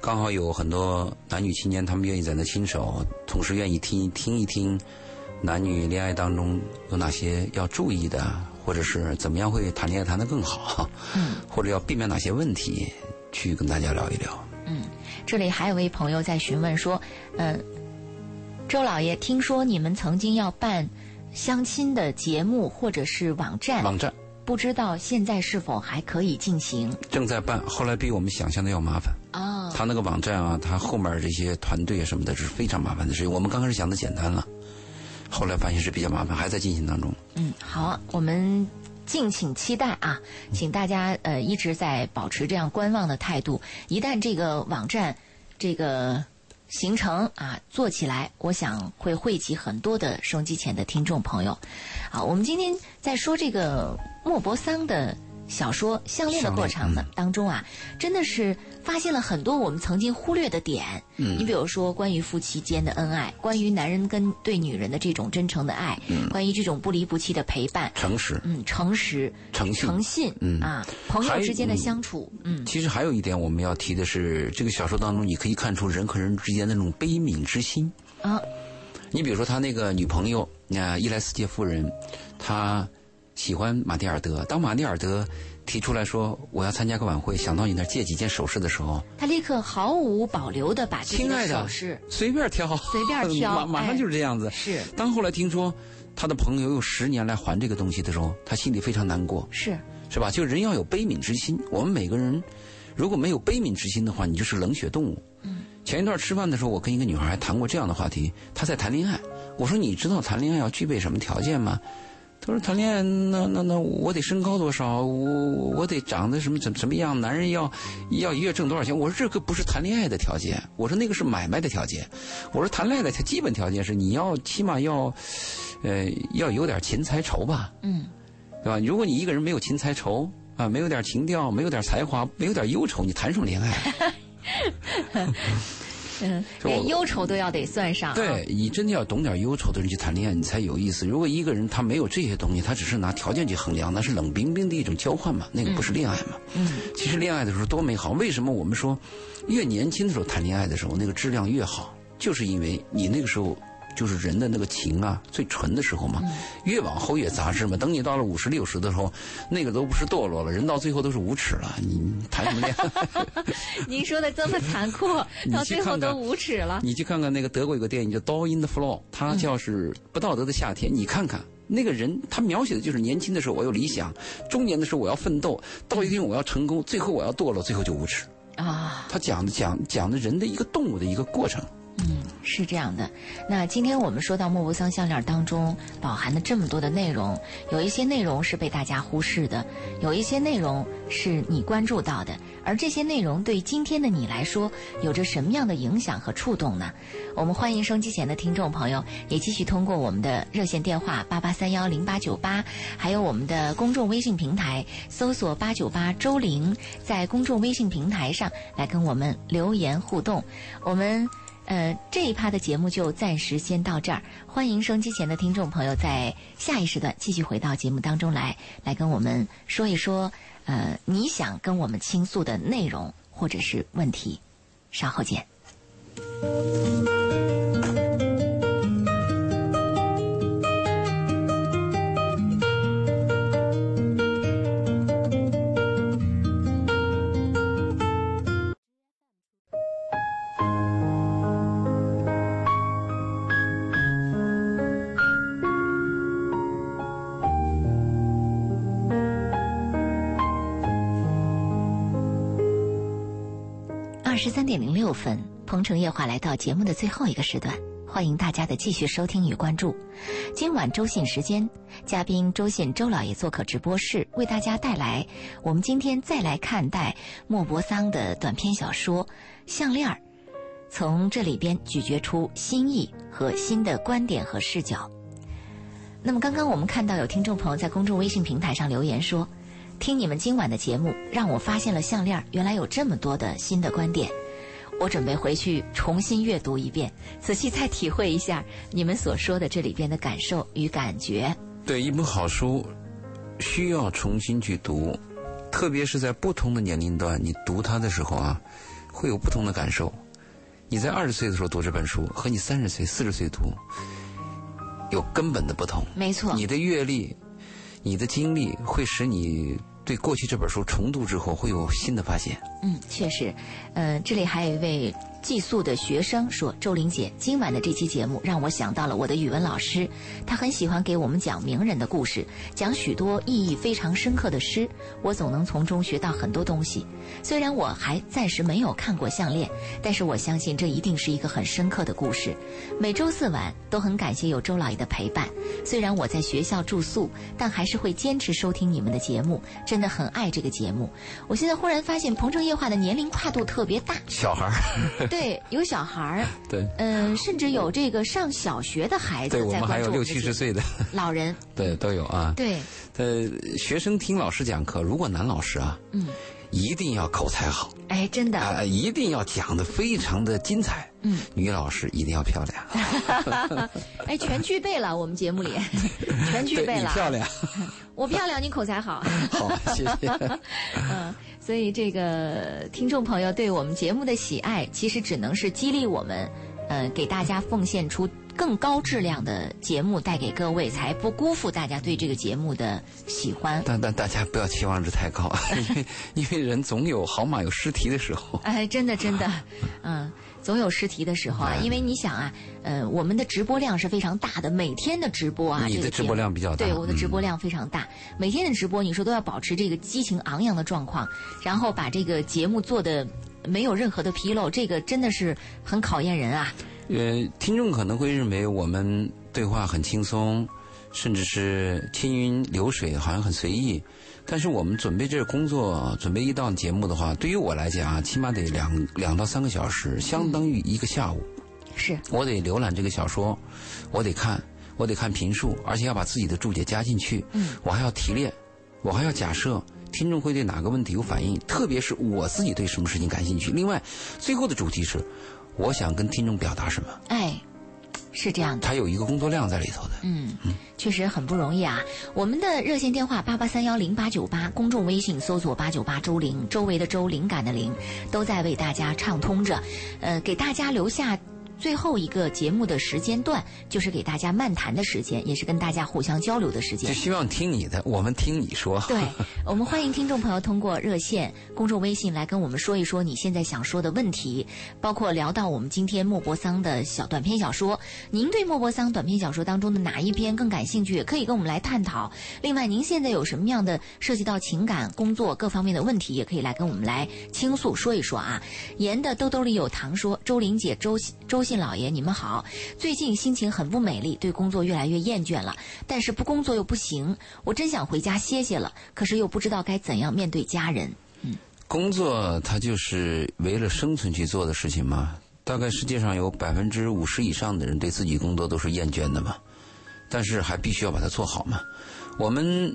刚好有很多男女青年，他们愿意在那牵手，同时愿意听听一听男女恋爱当中有哪些要注意的，或者是怎么样会谈恋爱谈得更好，嗯，或者要避免哪些问题，去跟大家聊一聊。嗯，这里还有位朋友在询问说，嗯、周老爷，听说你们曾经要办相亲的节目或者是网站，网站不知道现在是否还可以进行？正在办，后来比我们想象的要麻烦。哦，他那个网站啊，他后面这些团队啊什么的，是非常麻烦的事情。我们刚开始想的简单了，后来发现是比较麻烦，还在进行当中。嗯，好，我们敬请期待啊，请大家呃一直在保持这样观望的态度。一旦这个网站这个形成啊做起来，我想会汇集很多的收机前的听众朋友。好，我们今天在说这个莫泊桑的小说《项链》的过程呢当中啊，真的是发现了很多我们曾经忽略的点。嗯。你比如说关于夫妻间的恩爱，关于男人跟对女人的这种真诚的爱，关于这种不离不弃的陪伴，诚实、嗯，诚实、诚信。诚信，嗯。啊，朋友之间的嗯相处，嗯。其实还有一点我们要提的是，这个小说当中你可以看出人和人之间的那种悲悯之心。啊，你比如说他那个女朋友，那、伊莱斯杰夫人，她喜欢马蒂尔德。当马蒂尔德提出来说我要参加个晚会，想到你那儿借几件首饰的时候，他立刻毫无保留的把亲爱的的手势随便挑，随便挑 马马上就是这样子。是当后来听说他的朋友用十年来还这个东西的时候，他心里非常难过，是，是吧？就人要有悲悯之心。我们每个人如果没有悲悯之心的话，你就是冷血动物。嗯。前一段吃饭的时候，我跟一个女孩还谈过这样的话题，她在谈恋爱。我说：“你知道谈恋爱要具备什么条件吗？”她说：“谈恋爱，那那那我得身高多少？我我得长得什么怎么什么样？男人要要一月挣多少钱？”我说：“这个不是谈恋爱的条件，我说那个是买卖的条件。我说谈恋爱的基本条件是你要起码要，呃，要有点勤财愁吧。”嗯对吧？如果你一个人没有勤财愁啊，没有点情调，没有点才华，没有点忧愁，你谈什么恋爱？连忧愁都要得算上、啊，对你真的要懂点忧愁的人去谈恋爱，你才有意思。如果一个人他没有这些东西，他只是拿条件去衡量，那是冷冰冰的一种交换嘛，那个不是恋爱嘛。嗯其实恋爱的时候多美好，为什么我们说越年轻的时候谈恋爱的时候那个质量越好？就是因为你那个时候就是人的那个情啊最纯的时候嘛，越往后越杂质嘛。等你到了五十六十的时候，那个都不是堕落了，人到最后都是无耻了。你你谈什么恋爱？您说的这么残酷，你到最后都无耻了。你去看看那个德国有个电影叫《Down in the Floor》，它叫是不道德的夏天。你看看那个人，他描写的就是年轻的时候我有理想，中年的时候我要奋斗，到一定我要成功，最后我要堕落，最后就无耻。啊，他讲的讲讲的人的一个动物的一个过程。嗯，是这样的。那今天我们说到莫泊桑项链当中饱含的这么多的内容，有一些内容是被大家忽视的，有一些内容是你关注到的，而这些内容对今天的你来说有着什么样的影响和触动呢？我们欢迎收机前的听众朋友也继续通过我们的热线电话八八三幺零八九八，还有我们的公众微信平台搜索八九八周玲，在公众微信平台上来跟我们留言互动。我们。呃，这一趴的节目就暂时先到这儿。欢迎收机前的听众朋友在下一时段继续回到节目当中来，来跟我们说一说，呃，你想跟我们倾诉的内容或者是问题。稍后见。十三点零六分，鹏城夜话来到节目的最后一个时段，欢迎大家的继续收听与关注。今晚周信时间，嘉宾周信周老爷做客直播室，为大家带来我们今天再来看待莫泊桑的短篇小说《项链儿》，从这里边咀嚼出新意和新的观点和视角。那么刚刚我们看到有听众朋友在公众微信平台上留言说。听你们今晚的节目，让我发现了项链原来有这么多的新的观点。我准备回去重新阅读一遍，仔细再体会一下你们所说的这里边的感受与感觉。对，一本好书需要重新去读，特别是在不同的年龄段，你读它的时候啊，会有不同的感受。你在二十岁的时候读这本书，和你三十岁、四十岁读，有根本的不同。没错，你的阅历、你的经历会使你。对过去这本书重读之后会有新的发现。嗯，确实，呃，这里还有一位。寄宿的学生说：“周玲姐，今晚的这期节目让我想到了我的语文老师，他很喜欢给我们讲名人的故事，讲许多意义非常深刻的诗，我总能从中学到很多东西。虽然我还暂时没有看过《项链》，但是我相信这一定是一个很深刻的故事。每周四晚都很感谢有周老爷的陪伴，虽然我在学校住宿，但还是会坚持收听你们的节目，真的很爱这个节目。我现在忽然发现《鹏城夜话》的年龄跨度特别大，小孩儿。”对，有小孩儿，对，嗯，甚至有这个上小学的孩子对我们还有六七十岁的。老人，对，都有啊。对，呃，学生听老师讲课，如果男老师啊，嗯，一定要口才好，哎，真的。啊，一定要讲的非常的精彩，嗯，女老师一定要漂亮，哎，全具备了，我们节目里。全具备了，漂亮，我漂亮，你口才好，好，谢谢，嗯。所以，这个听众朋友对我们节目的喜爱，其实只能是激励我们，呃，给大家奉献出更高质量的节目带给各位，才不辜负大家对这个节目的喜欢。但但大家不要期望值太高，因为因为人总有好马有失蹄的时候。哎，真的真的，嗯。总有失蹄的时候啊，因为你想啊，呃，我们的直播量是非常大的，每天的直播啊，你的直播量比较大，对，我的直播量非常大，每天的直播，你说都要保持这个激情昂扬的状况，然后把这个节目做的没有任何的纰漏，这个真的是很考验人啊。呃，听众可能会认为我们对话很轻松，甚至是轻云流水，好像很随意。但是我们准备这个工作，准备一档节目的话，对于我来讲啊，起码得两两到三个小时，相当于一个下午。是。我得浏览这个小说，我得看，我得看评述，而且要把自己的注解加进去。嗯。我还要提炼，我还要假设听众会对哪个问题有反应，特别是我自己对什么事情感兴趣。另外，最后的主题是，我想跟听众表达什么。哎。是这样的，他有一个工作量在里头的，嗯，确实很不容易啊。我们的热线电话八八三幺零八九八，公众微信搜索八九八周玲，周围的周，灵感的灵，都在为大家畅通着，呃，给大家留下。最后一个节目的时间段，就是给大家漫谈的时间，也是跟大家互相交流的时间。就希望听你的，我们听你说。对，我们欢迎听众朋友通过热线、公众微信来跟我们说一说你现在想说的问题，包括聊到我们今天莫泊桑的小短篇小说。您对莫泊桑短篇小说当中的哪一篇更感兴趣，也可以跟我们来探讨。另外，您现在有什么样的涉及到情感、工作各方面的问题，也可以来跟我们来倾诉说一说啊。盐的兜兜里有糖说，周玲姐，周周。信老爷，你们好。最近心情很不美丽，对工作越来越厌倦了。但是不工作又不行，我真想回家歇歇了。可是又不知道该怎样面对家人。嗯，工作它就是为了生存去做的事情吗？大概世界上有百分之五十以上的人对自己工作都是厌倦的嘛。但是还必须要把它做好嘛。我们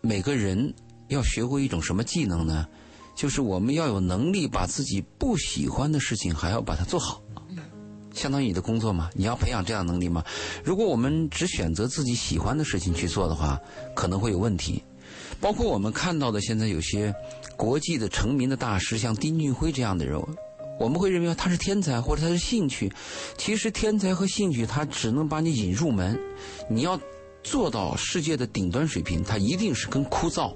每个人要学会一种什么技能呢？就是我们要有能力把自己不喜欢的事情还要把它做好。相当于你的工作嘛，你要培养这样能力吗？如果我们只选择自己喜欢的事情去做的话，可能会有问题。包括我们看到的现在有些国际的成名的大师，像丁俊晖这样的人，我们会认为他是天才或者他是兴趣。其实天才和兴趣，他只能把你引入门。你要做到世界的顶端水平，他一定是跟枯燥、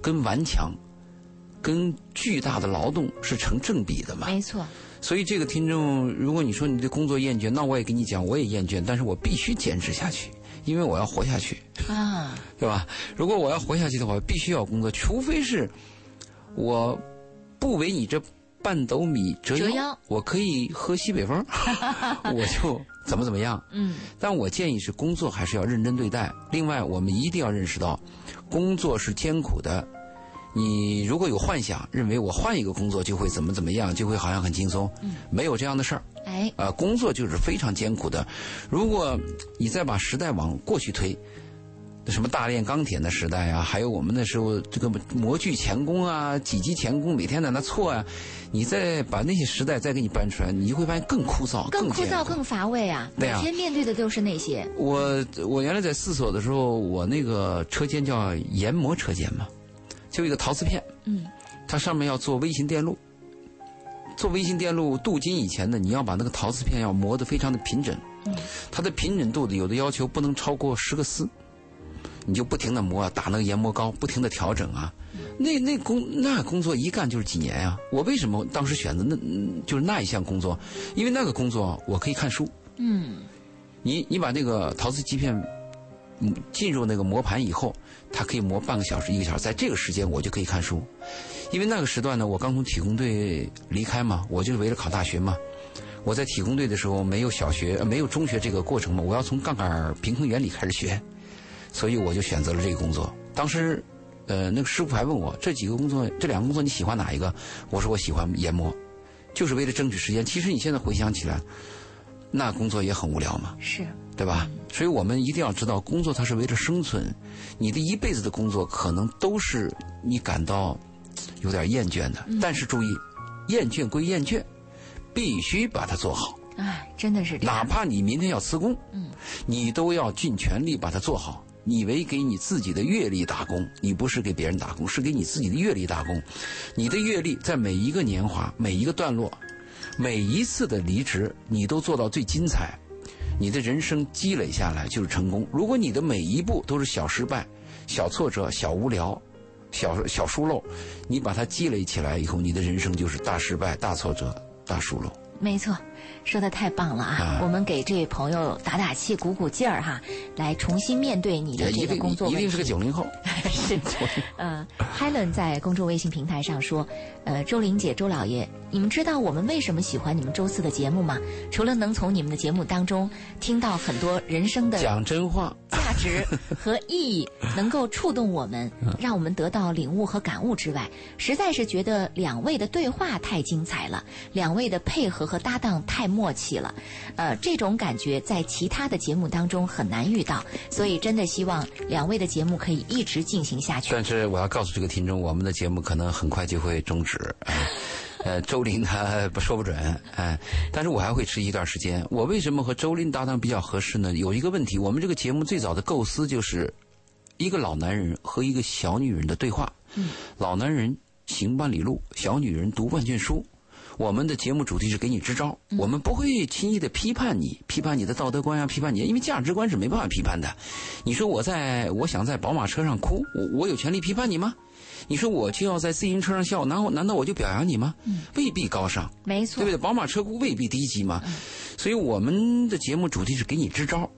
跟顽强、跟巨大的劳动是成正比的嘛？没错。所以这个听众，如果你说你对工作厌倦，那我也跟你讲，我也厌倦，但是我必须坚持下去，因为我要活下去啊，对吧？如果我要活下去的话，必须要工作，除非是我不为你这半斗米折腰，我可以喝西北风，我就怎么怎么样。嗯，但我建议是工作还是要认真对待。另外，我们一定要认识到，工作是艰苦的。你如果有幻想，认为我换一个工作就会怎么怎么样，就会好像很轻松，没有这样的事儿。哎，呃，工作就是非常艰苦的。如果你再把时代往过去推，什么大炼钢铁的时代啊，还有我们那时候这个模具钳工啊、几级钳工，每天在那错啊，你再把那些时代再给你搬出来，你就会发现更枯燥、更枯燥、更乏味啊每天面对的都是那些，我我原来在四所的时候，我那个车间叫研磨车间嘛，就一个陶瓷片，嗯，它上面要做微型电路。做微型电路镀金以前呢，你要把那个陶瓷片要磨得非常的平整，嗯，它的平整度的有的要求不能超过十个丝，你就不停的磨啊，打那个研磨膏，不停的调整啊，那那工那工作一干就是几年啊、我为什么当时选择那嗯就是那一项工作？因为那个工作我可以看书，嗯，你你把那个陶瓷基片嗯进入那个磨盘以后，它可以磨半个小时、一个小时，在这个时间我就可以看书，因为那个时段呢，我刚从体工队离开嘛，我就是为了考大学嘛。我在体工队的时候没有小学、呃没有中学这个过程嘛，我要从杠杆平衡原理开始学，所以我就选择了这个工作。当时，呃，那个师傅还问我这几个工作，这两个工作你喜欢哪一个？我说我喜欢研磨，就是为了争取时间。其实你现在回想起来，那工作也很无聊嘛。是对吧？所以我们一定要知道，工作它是为了生存。你的一辈子的工作可能都是你感到有点厌倦的，但是注意，厌倦归厌倦，必须把它做好。哎，真的是这样。哪怕你明天要辞工，嗯，你都要尽全力把它做好。你为给你自己的阅历打工，你不是给别人打工，是给你自己的阅历打工。你的阅历在每一个年华、每一个段落、每一次的离职，你都做到最精彩。你的人生积累下来就是成功。如果你的每一步都是小失败、小挫折、小无聊、小小疏漏，你把它积累起来以后，你的人生就是大失败、大挫折、大疏漏。没错，说的太棒了啊！啊我们给这位朋友打打气、鼓鼓劲儿哈，来重新面对你的这个工作。一定是个九零后。是，呃，Helen 在公众微信平台上说，呃，周玲姐、周老爷，你们知道我们为什么喜欢你们周四的节目吗？除了能从你们的节目当中听到很多人生的讲真话，价值和意义，能够触动我们，嗯让我们得到领悟和感悟之外，实在是觉得两位的对话太精彩了，两位的配合和搭档太默契了，呃，这种感觉在其他的节目当中很难遇到，所以真的希望两位的节目可以一直进行下去。但是我要告诉这个听众，我们的节目可能很快就会终止。哎 呃，周林他不说不准，哎，但是我还会持续一段时间。我为什么和周林搭档比较合适呢？有一个问题，我们这个节目最早的构思就是一个老男人和一个小女人的对话。嗯，老男人行万里路，小女人读万卷书。我们的节目主题是给你支招，我们不会轻易的批判你，批判你的道德观呀、批判你，因为价值观是没办法批判的。你说我在我想在宝马车上哭，我我有权利批判你吗？你说我就要在自行车上笑，难道难道我就表扬你吗？未必高尚，没错对不，对？宝马车哭未必低级嘛。所以我们的节目主题是给你支招。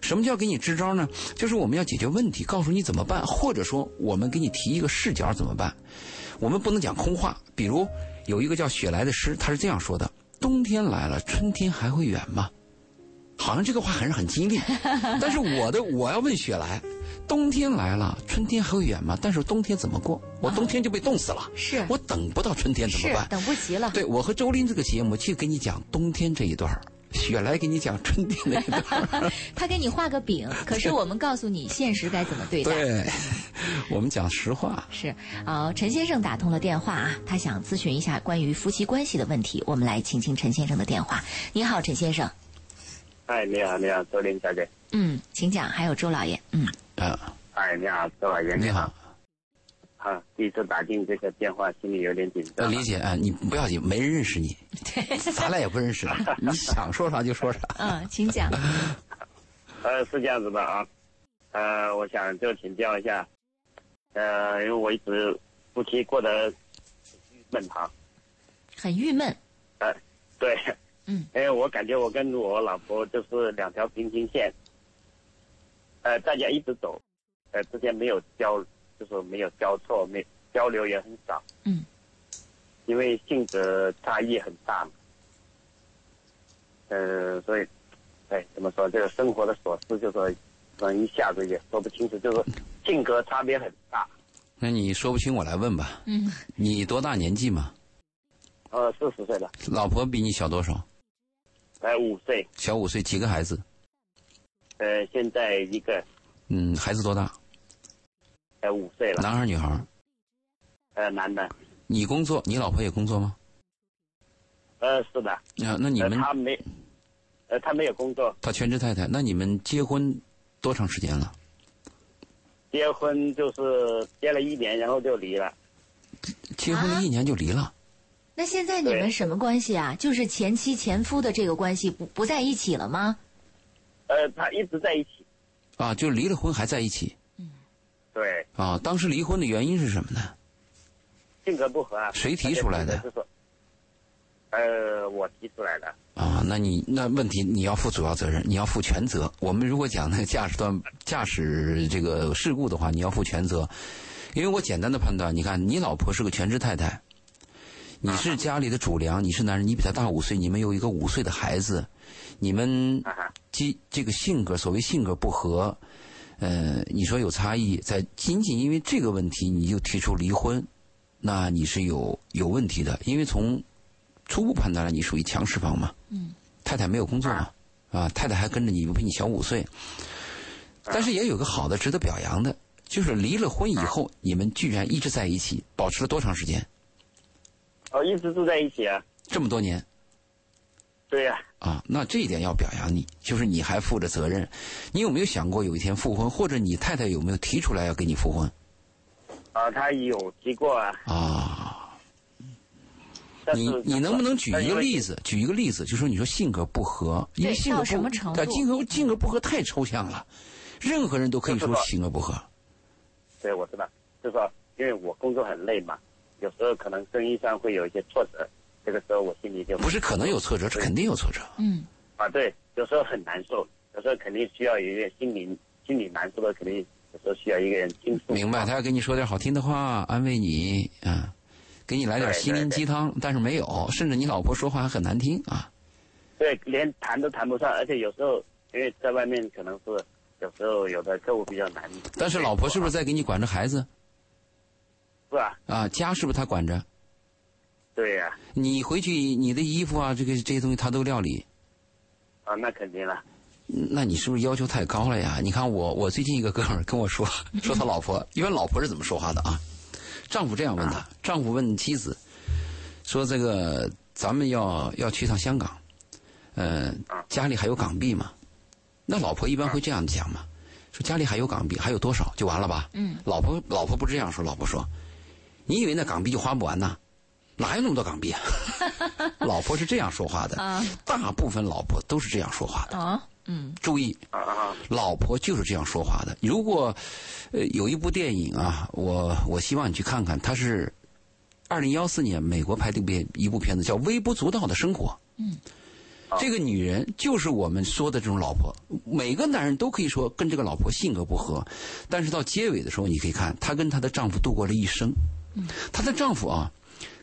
什么叫给你支招呢？就是我们要解决问题，告诉你怎么办，或者说我们给你提一个视角怎么办。我们不能讲空话，比如有一个叫雪莱的诗，他是这样说的：“冬天来了，春天还会远吗？”好像这个话还是很激励，但是我的我要问雪莱，冬天来了，春天还会远吗？但是冬天怎么过？我冬天就被冻死了，是我等不到春天怎么办？等不及了。对我和周林这个节目去给你讲冬天这一段儿雪莱给你讲春天那一段 他给你画个饼，可是我们告诉你现实该怎么对待。对，我们讲实话。是，啊，陈先生打通了电话啊，他想咨询一下关于夫妻关系的问题，我们来请听陈先生的电话。你好，陈先生。哎，你好，你好，周林小姐。嗯，请讲。还有周老爷。嗯，啊，哎，你好，周老爷，你好。啊，第一次打进这个电话，心里有点紧呃，张。理解啊，你不要紧，没人认识你，咱俩也不认识，你想说啥就说啥。嗯，请讲。呃，是这样子的啊，呃，我想就请教一下，呃，因为我一直夫妻过得郁闷哈，很郁闷。对，嗯，因为我感觉我跟我老婆就是两条平行线，呃，大家一直走，呃，之间没有交，就是没有交错，没交流也很少，嗯，因为性格差异很大嘛，呃，所以，哎，怎么说，这个生活的琐事，就说，能，一下子也说不清楚，就是性格差别很大，那你说不清，我来问吧。嗯，你多大年纪嘛？呃，四十岁了，老婆比你小多少？才，五岁，小五岁，几个孩子？呃，现在一个，嗯，孩子多大？呃，五岁了，男孩女孩？呃，男的，你工作，你老婆也工作吗？呃，是的，啊，那你呃，们他没，呃，他没有工作，他全职太太，那你们结婚多长时间了？结婚就是结了一年，然后就离了。结婚了一年就离了。那现在你们什么关系啊？就是前妻前夫的这个关系不不在一起了吗？呃，他一直在一起，啊，就离了婚还在一起对，啊？当时离婚的原因是什么呢？性格不合啊。谁提出来的就是，呃，我提出来的。啊，那你那问题你要负主要责任，你要负全责。我们如果讲那个驾驶段驾驶这个事故的话，你要负全责，因为我简单的判断，你看你老婆是个全职太太，你是家里的主粮，你是男人，你比她大五岁，你们有一个五岁的孩子，你们啊哈，基这个性格，所谓性格不合，呃，你说有差异，在仅仅因为这个问题你就提出离婚，那你是有有问题的，因为从初步判断来，你属于强势方嘛。嗯。太太没有工作嘛，啊，太太还跟着你，比你小五岁。但是也有个好的、值得表扬的，就是离了婚以后，你们居然一直在一起，保持了多长时间？哦，一直住在一起啊。这么多年对呀、啊，那这一点要表扬你，就是你还负着责任。你有没有想过有一天复婚，或者你太太有没有提出来要跟你复婚啊，他有提过啊，啊？你你能不能举一个例子？举一个例子，就说你说性格不合，因为性格不什么程度性格性格不合太抽象了，任何人都可以说性格不合。对，我知道，就是说，因为我工作很累嘛，有时候可能生意上会有一些挫折，这个时候我心里就不是可能有挫折，是肯定有挫折。嗯，啊，对，有时候很难受，有时候肯定需要一个心灵心里难受的，肯定有时候需要一个人倾诉。明白，他要跟你说点好听的话，安慰你啊，给你来点心灵鸡汤，但是没有，甚至你老婆说话还很难听啊。对，连谈都谈不上，而且有时候因为在外面可能是有时候有的客户比较难。但是老婆是不是在给你管着孩子是啊？啊？家是不是他管着？对呀、你回去你的衣服啊，这个这些东西他都料理，啊，那肯定了。那你是不是要求太高了呀？你看我，我最近一个哥们儿跟我说，说他老婆，一般老婆是怎么说话的啊？丈夫这样问他，丈夫问妻子，说这个咱们要要去趟香港，呃，家里还有港币吗？那老婆一般会这样讲嘛，说家里还有港币，还有多少就完了吧？嗯，老婆老婆不这样说，老婆说，你以为那港币就花不完呐？哪有那么多港币啊？老婆是这样说话的，啊大部分老婆都是这样说话的。注意，老婆就是这样说话的。如果，呃，有一部电影啊，我我希望你去看看，它是二零幺四年美国拍的一部一部片子，叫《微不足道的生活》。嗯，这个女人就是我们说的这种老婆，每个男人都可以说跟这个老婆性格不合，但是到结尾的时候，你可以看她跟她的丈夫度过了一生。嗯，她的丈夫啊，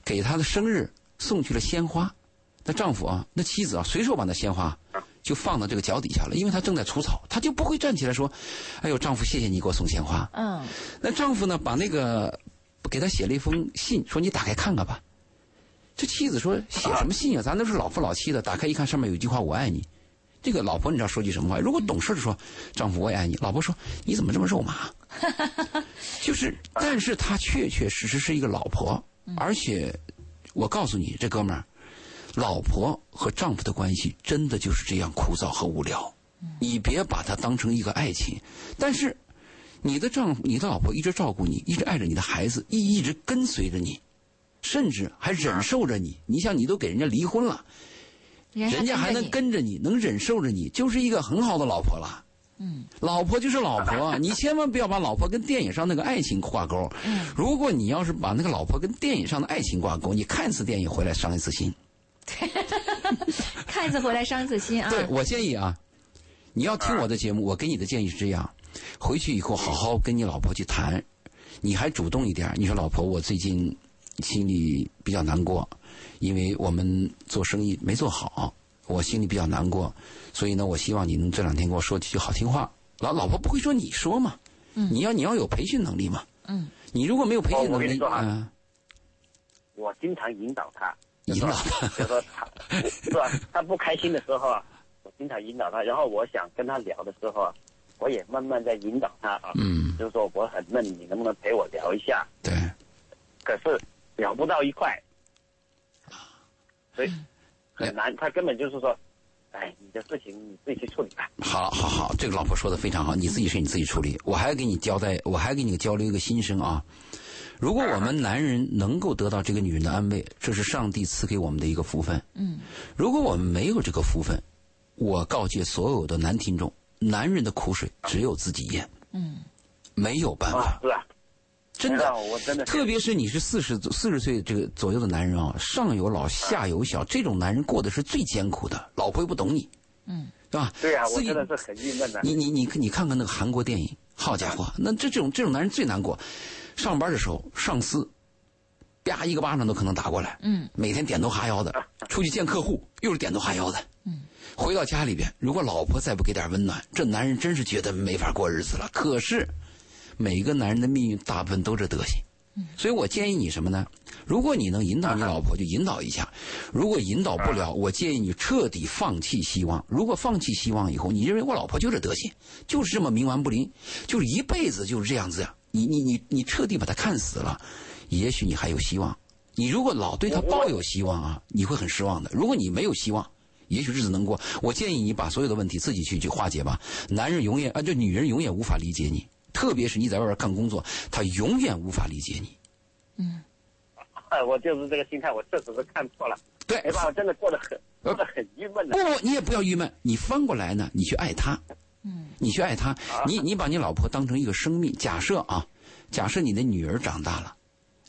给她的生日送去了鲜花。那丈夫啊，那妻子啊，随手把那鲜花就放到这个脚底下了，因为她正在除草，她就不会站起来说：“哎呦，丈夫，谢谢你给我送鲜花。”嗯那丈夫呢，把那个给她写了一封信，说你打开看看吧。这妻子说写什么信啊？咱都是老夫老妻的，打开一看，上面有一句话“我爱你”。这个老婆你知道说句什么话？如果懂事的说，丈夫我也爱你。老婆说你怎么这么肉麻？就是，但是她确确实实是一个老婆，而且我告诉你，这哥们儿，老婆和丈夫的关系真的就是这样枯燥和无聊。你别把它当成一个爱情，但是你的丈夫、你的老婆一直照顾你，一直爱着你的孩子，一一直跟随着你，甚至还忍受着你。你想，你都给人家离婚了，人家还能跟着你，能忍受着你，就是一个很好的老婆了。嗯，老婆就是老婆，你千万不要把老婆跟电影上那个爱情挂钩。嗯，如果你要是把那个老婆跟电影上的爱情挂钩，你看一次电影回来伤一次心。看一次回来伤一次心啊。对我建议啊，你要听我的节目，我给你的建议是这样：回去以后好好跟你老婆去谈，你还主动一点。你说老婆，我最近心里比较难过，因为我们做生意没做好，我心里比较难过，所以呢，我希望你能这两天跟我说几句好听话。老老婆不会说你说嘛，嗯。你要你要有培训能力嘛，嗯。你如果没有培训能力，哦我跟你说啊嗯，我经常引导他，引导他，就说他是吧？他不开心的时候啊，我经常引导他，然后我想跟他聊的时候啊，我也慢慢在引导他啊，嗯，就是说我很闷，你能不能陪我聊一下？对，可是聊不到一块，所以嗯很难。他根本就是说，哎，你的事情你自己去处理吧。好，好，好，这个老婆说的非常好，你自己事你自己处理。我还给你交代，我还给你交流一个心声啊。如果我们男人能够得到这个女人的安慰，这是上帝赐给我们的一个福分。嗯，如果我们没有这个福分，我告诫所有的男听众，男人的苦水只有自己咽。嗯，没有办啊法，，是啊，真的。我真的是特别是你是四十四十岁这个左右的男人啊，上有老下有小，这种男人过的是最艰苦的，老婆又不懂你，嗯，对吧？对啊，我真的是很郁闷的。你你你你看看那个韩国电影，好家伙，那这这种这种男人最难过。上班的时候，上司啪一个巴掌都可能打过来，嗯，每天点头哈腰的，出去见客户又是点头哈腰的，嗯，回到家里边，如果老婆再不给点温暖，这男人真是觉得没法过日子了。可是，每个男人的命运大部分都这德行，所以我建议你什么呢？如果你能引导你老婆，就引导一下；如果引导不了，我建议你彻底放弃希望。如果放弃希望以后，你认为我老婆就这德行，就是这么冥顽不灵，就是一辈子就是这样子呀，你你你你彻底把她看死了，也许你还有希望。你如果老对她抱有希望啊，你会很失望的。如果你没有希望，也许日子能过。我建议你把所有的问题自己去去化解吧。男人永远啊，就女人永远无法理解你，特别是你在外边干工作，他永远无法理解你。嗯，我就是这个心态，我确实是看错了，对，没办法，真的过得很过得很郁闷的。不不，你也不要郁闷，你翻过来呢，你去爱他，嗯，你去爱他，你你把你老婆当成一个生命。假设啊，假设你的女儿长大了，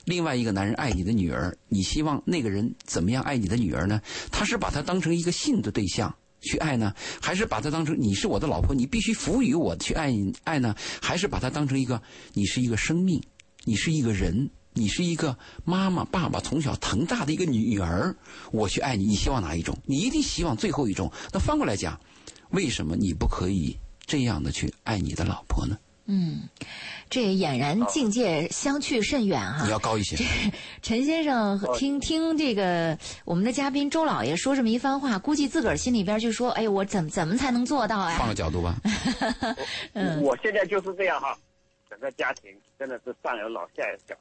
另外一个男人爱你的女儿，你希望那个人怎么样爱你的女儿呢？他是把她当成一个性的对象去爱呢，还是把她当成你是我的老婆，你必须服务于我去爱爱呢？还是把她当成一个你是一个生命，你是一个人？你是一个妈妈、爸爸从小疼大的一个女儿，我去爱你，你希望哪一种？你一定希望最后一种。那反过来讲，为什么你不可以这样的去爱你的老婆呢？嗯，这俨然境界相去甚远哈、你要高一些。陈先生听听这个我们的嘉宾周老爷说这么一番话，估计自个儿心里边就说：“哎，我怎么怎么才能做到呀？换个角度吧，嗯。我现在就是这样哈，整个家庭真的是上有老下有小，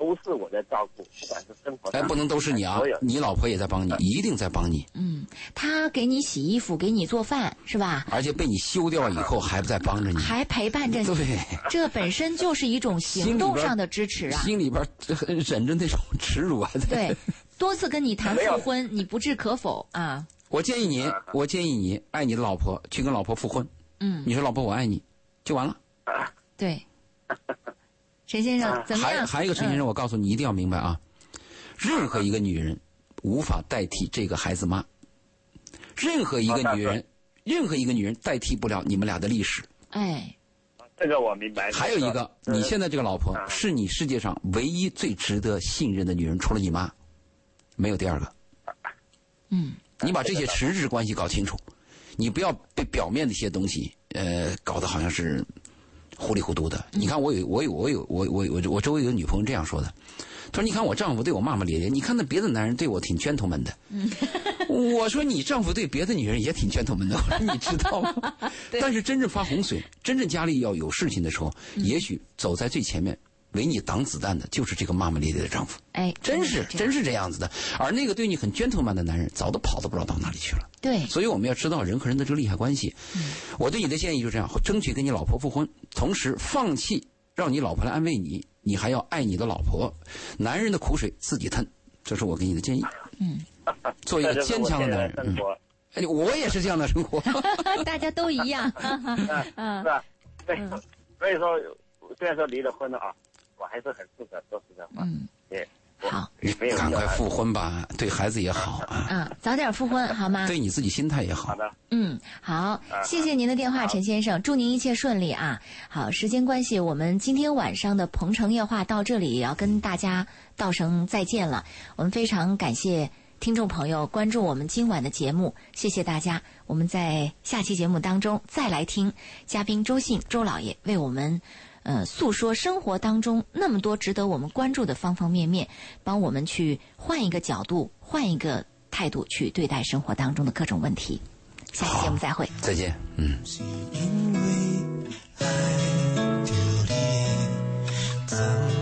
都是我在照顾，不管是生活上，哎，不能都是你啊，你老婆也在帮你，一定在帮你，？”嗯，她给你洗衣服，给你做饭，是吧？而且被你休掉以后还不在帮着你。还陪伴着你，对，这本身就是一种行动上的支持啊。心里边忍着那种耻辱啊。对，多次跟你谈复婚，你不置可否啊。我建议你，我建议你爱你的老婆，去跟老婆复婚。嗯，你说老婆我爱你，就完了。对。陈先生怎么样？还还有一个陈先生，我告诉你一定要明白啊，任何一个女人无法代替这个孩子妈，任何一个女人，任何一个女人代替不了你们俩的历史。哎，这个我明白。还有一个，呃你现在这个老婆啊是你世界上唯一最值得信任的女人，除了你妈，没有第二个。嗯，你把这些实质关系搞清楚，你不要被表面的一些东西，呃，搞得好像是糊里糊涂的。你看，我有我有我有我我我我周围有女朋友这样说的，她说：“你看我丈夫对我骂骂咧咧，你看那别的男人对我挺 gentleman 的。” 我说：“你丈夫对别的女人也挺 gentleman 的，我说你知道吗？但是真正发洪水，真正家里要有事情的时候，也许走在最前面。”为你挡子弹的就是这个骂骂咧咧的丈夫，哎，真是真是这样子的。而那个对你很 gentleman 的男人，早都跑都不知道到哪里去了。对，所以我们要知道人和人的这个利害关系。我对你的建议就是这样：争取跟你老婆复婚，同时放弃让你老婆来安慰你，你还要爱你的老婆。男人的苦水自己吞，这是我给你的建议。嗯，做一个坚强的男人。我也是这样的生活。大家都一样。是吧？对，所以说虽然说离了婚了啊，我还是很负责，说实在话，嗯，对，好赶快复婚吧，对孩子也好啊，嗯，早点复婚好吗？对你自己心态也好好。的，嗯，好，谢谢您的电话，陈先生，祝您一切顺利啊！好，时间关系，我们今天晚上的《鹏城夜话》到这里也要跟大家道声再见了。我们非常感谢听众朋友关注我们今晚的节目，谢谢大家。我们在下期节目当中再来听嘉宾周信周老爷为我们。呃诉说生活当中那么多值得我们关注的方方面面帮我们去换一个角度换一个态度去对待生活当中的各种问题。下期节目再会。再见嗯。因为爱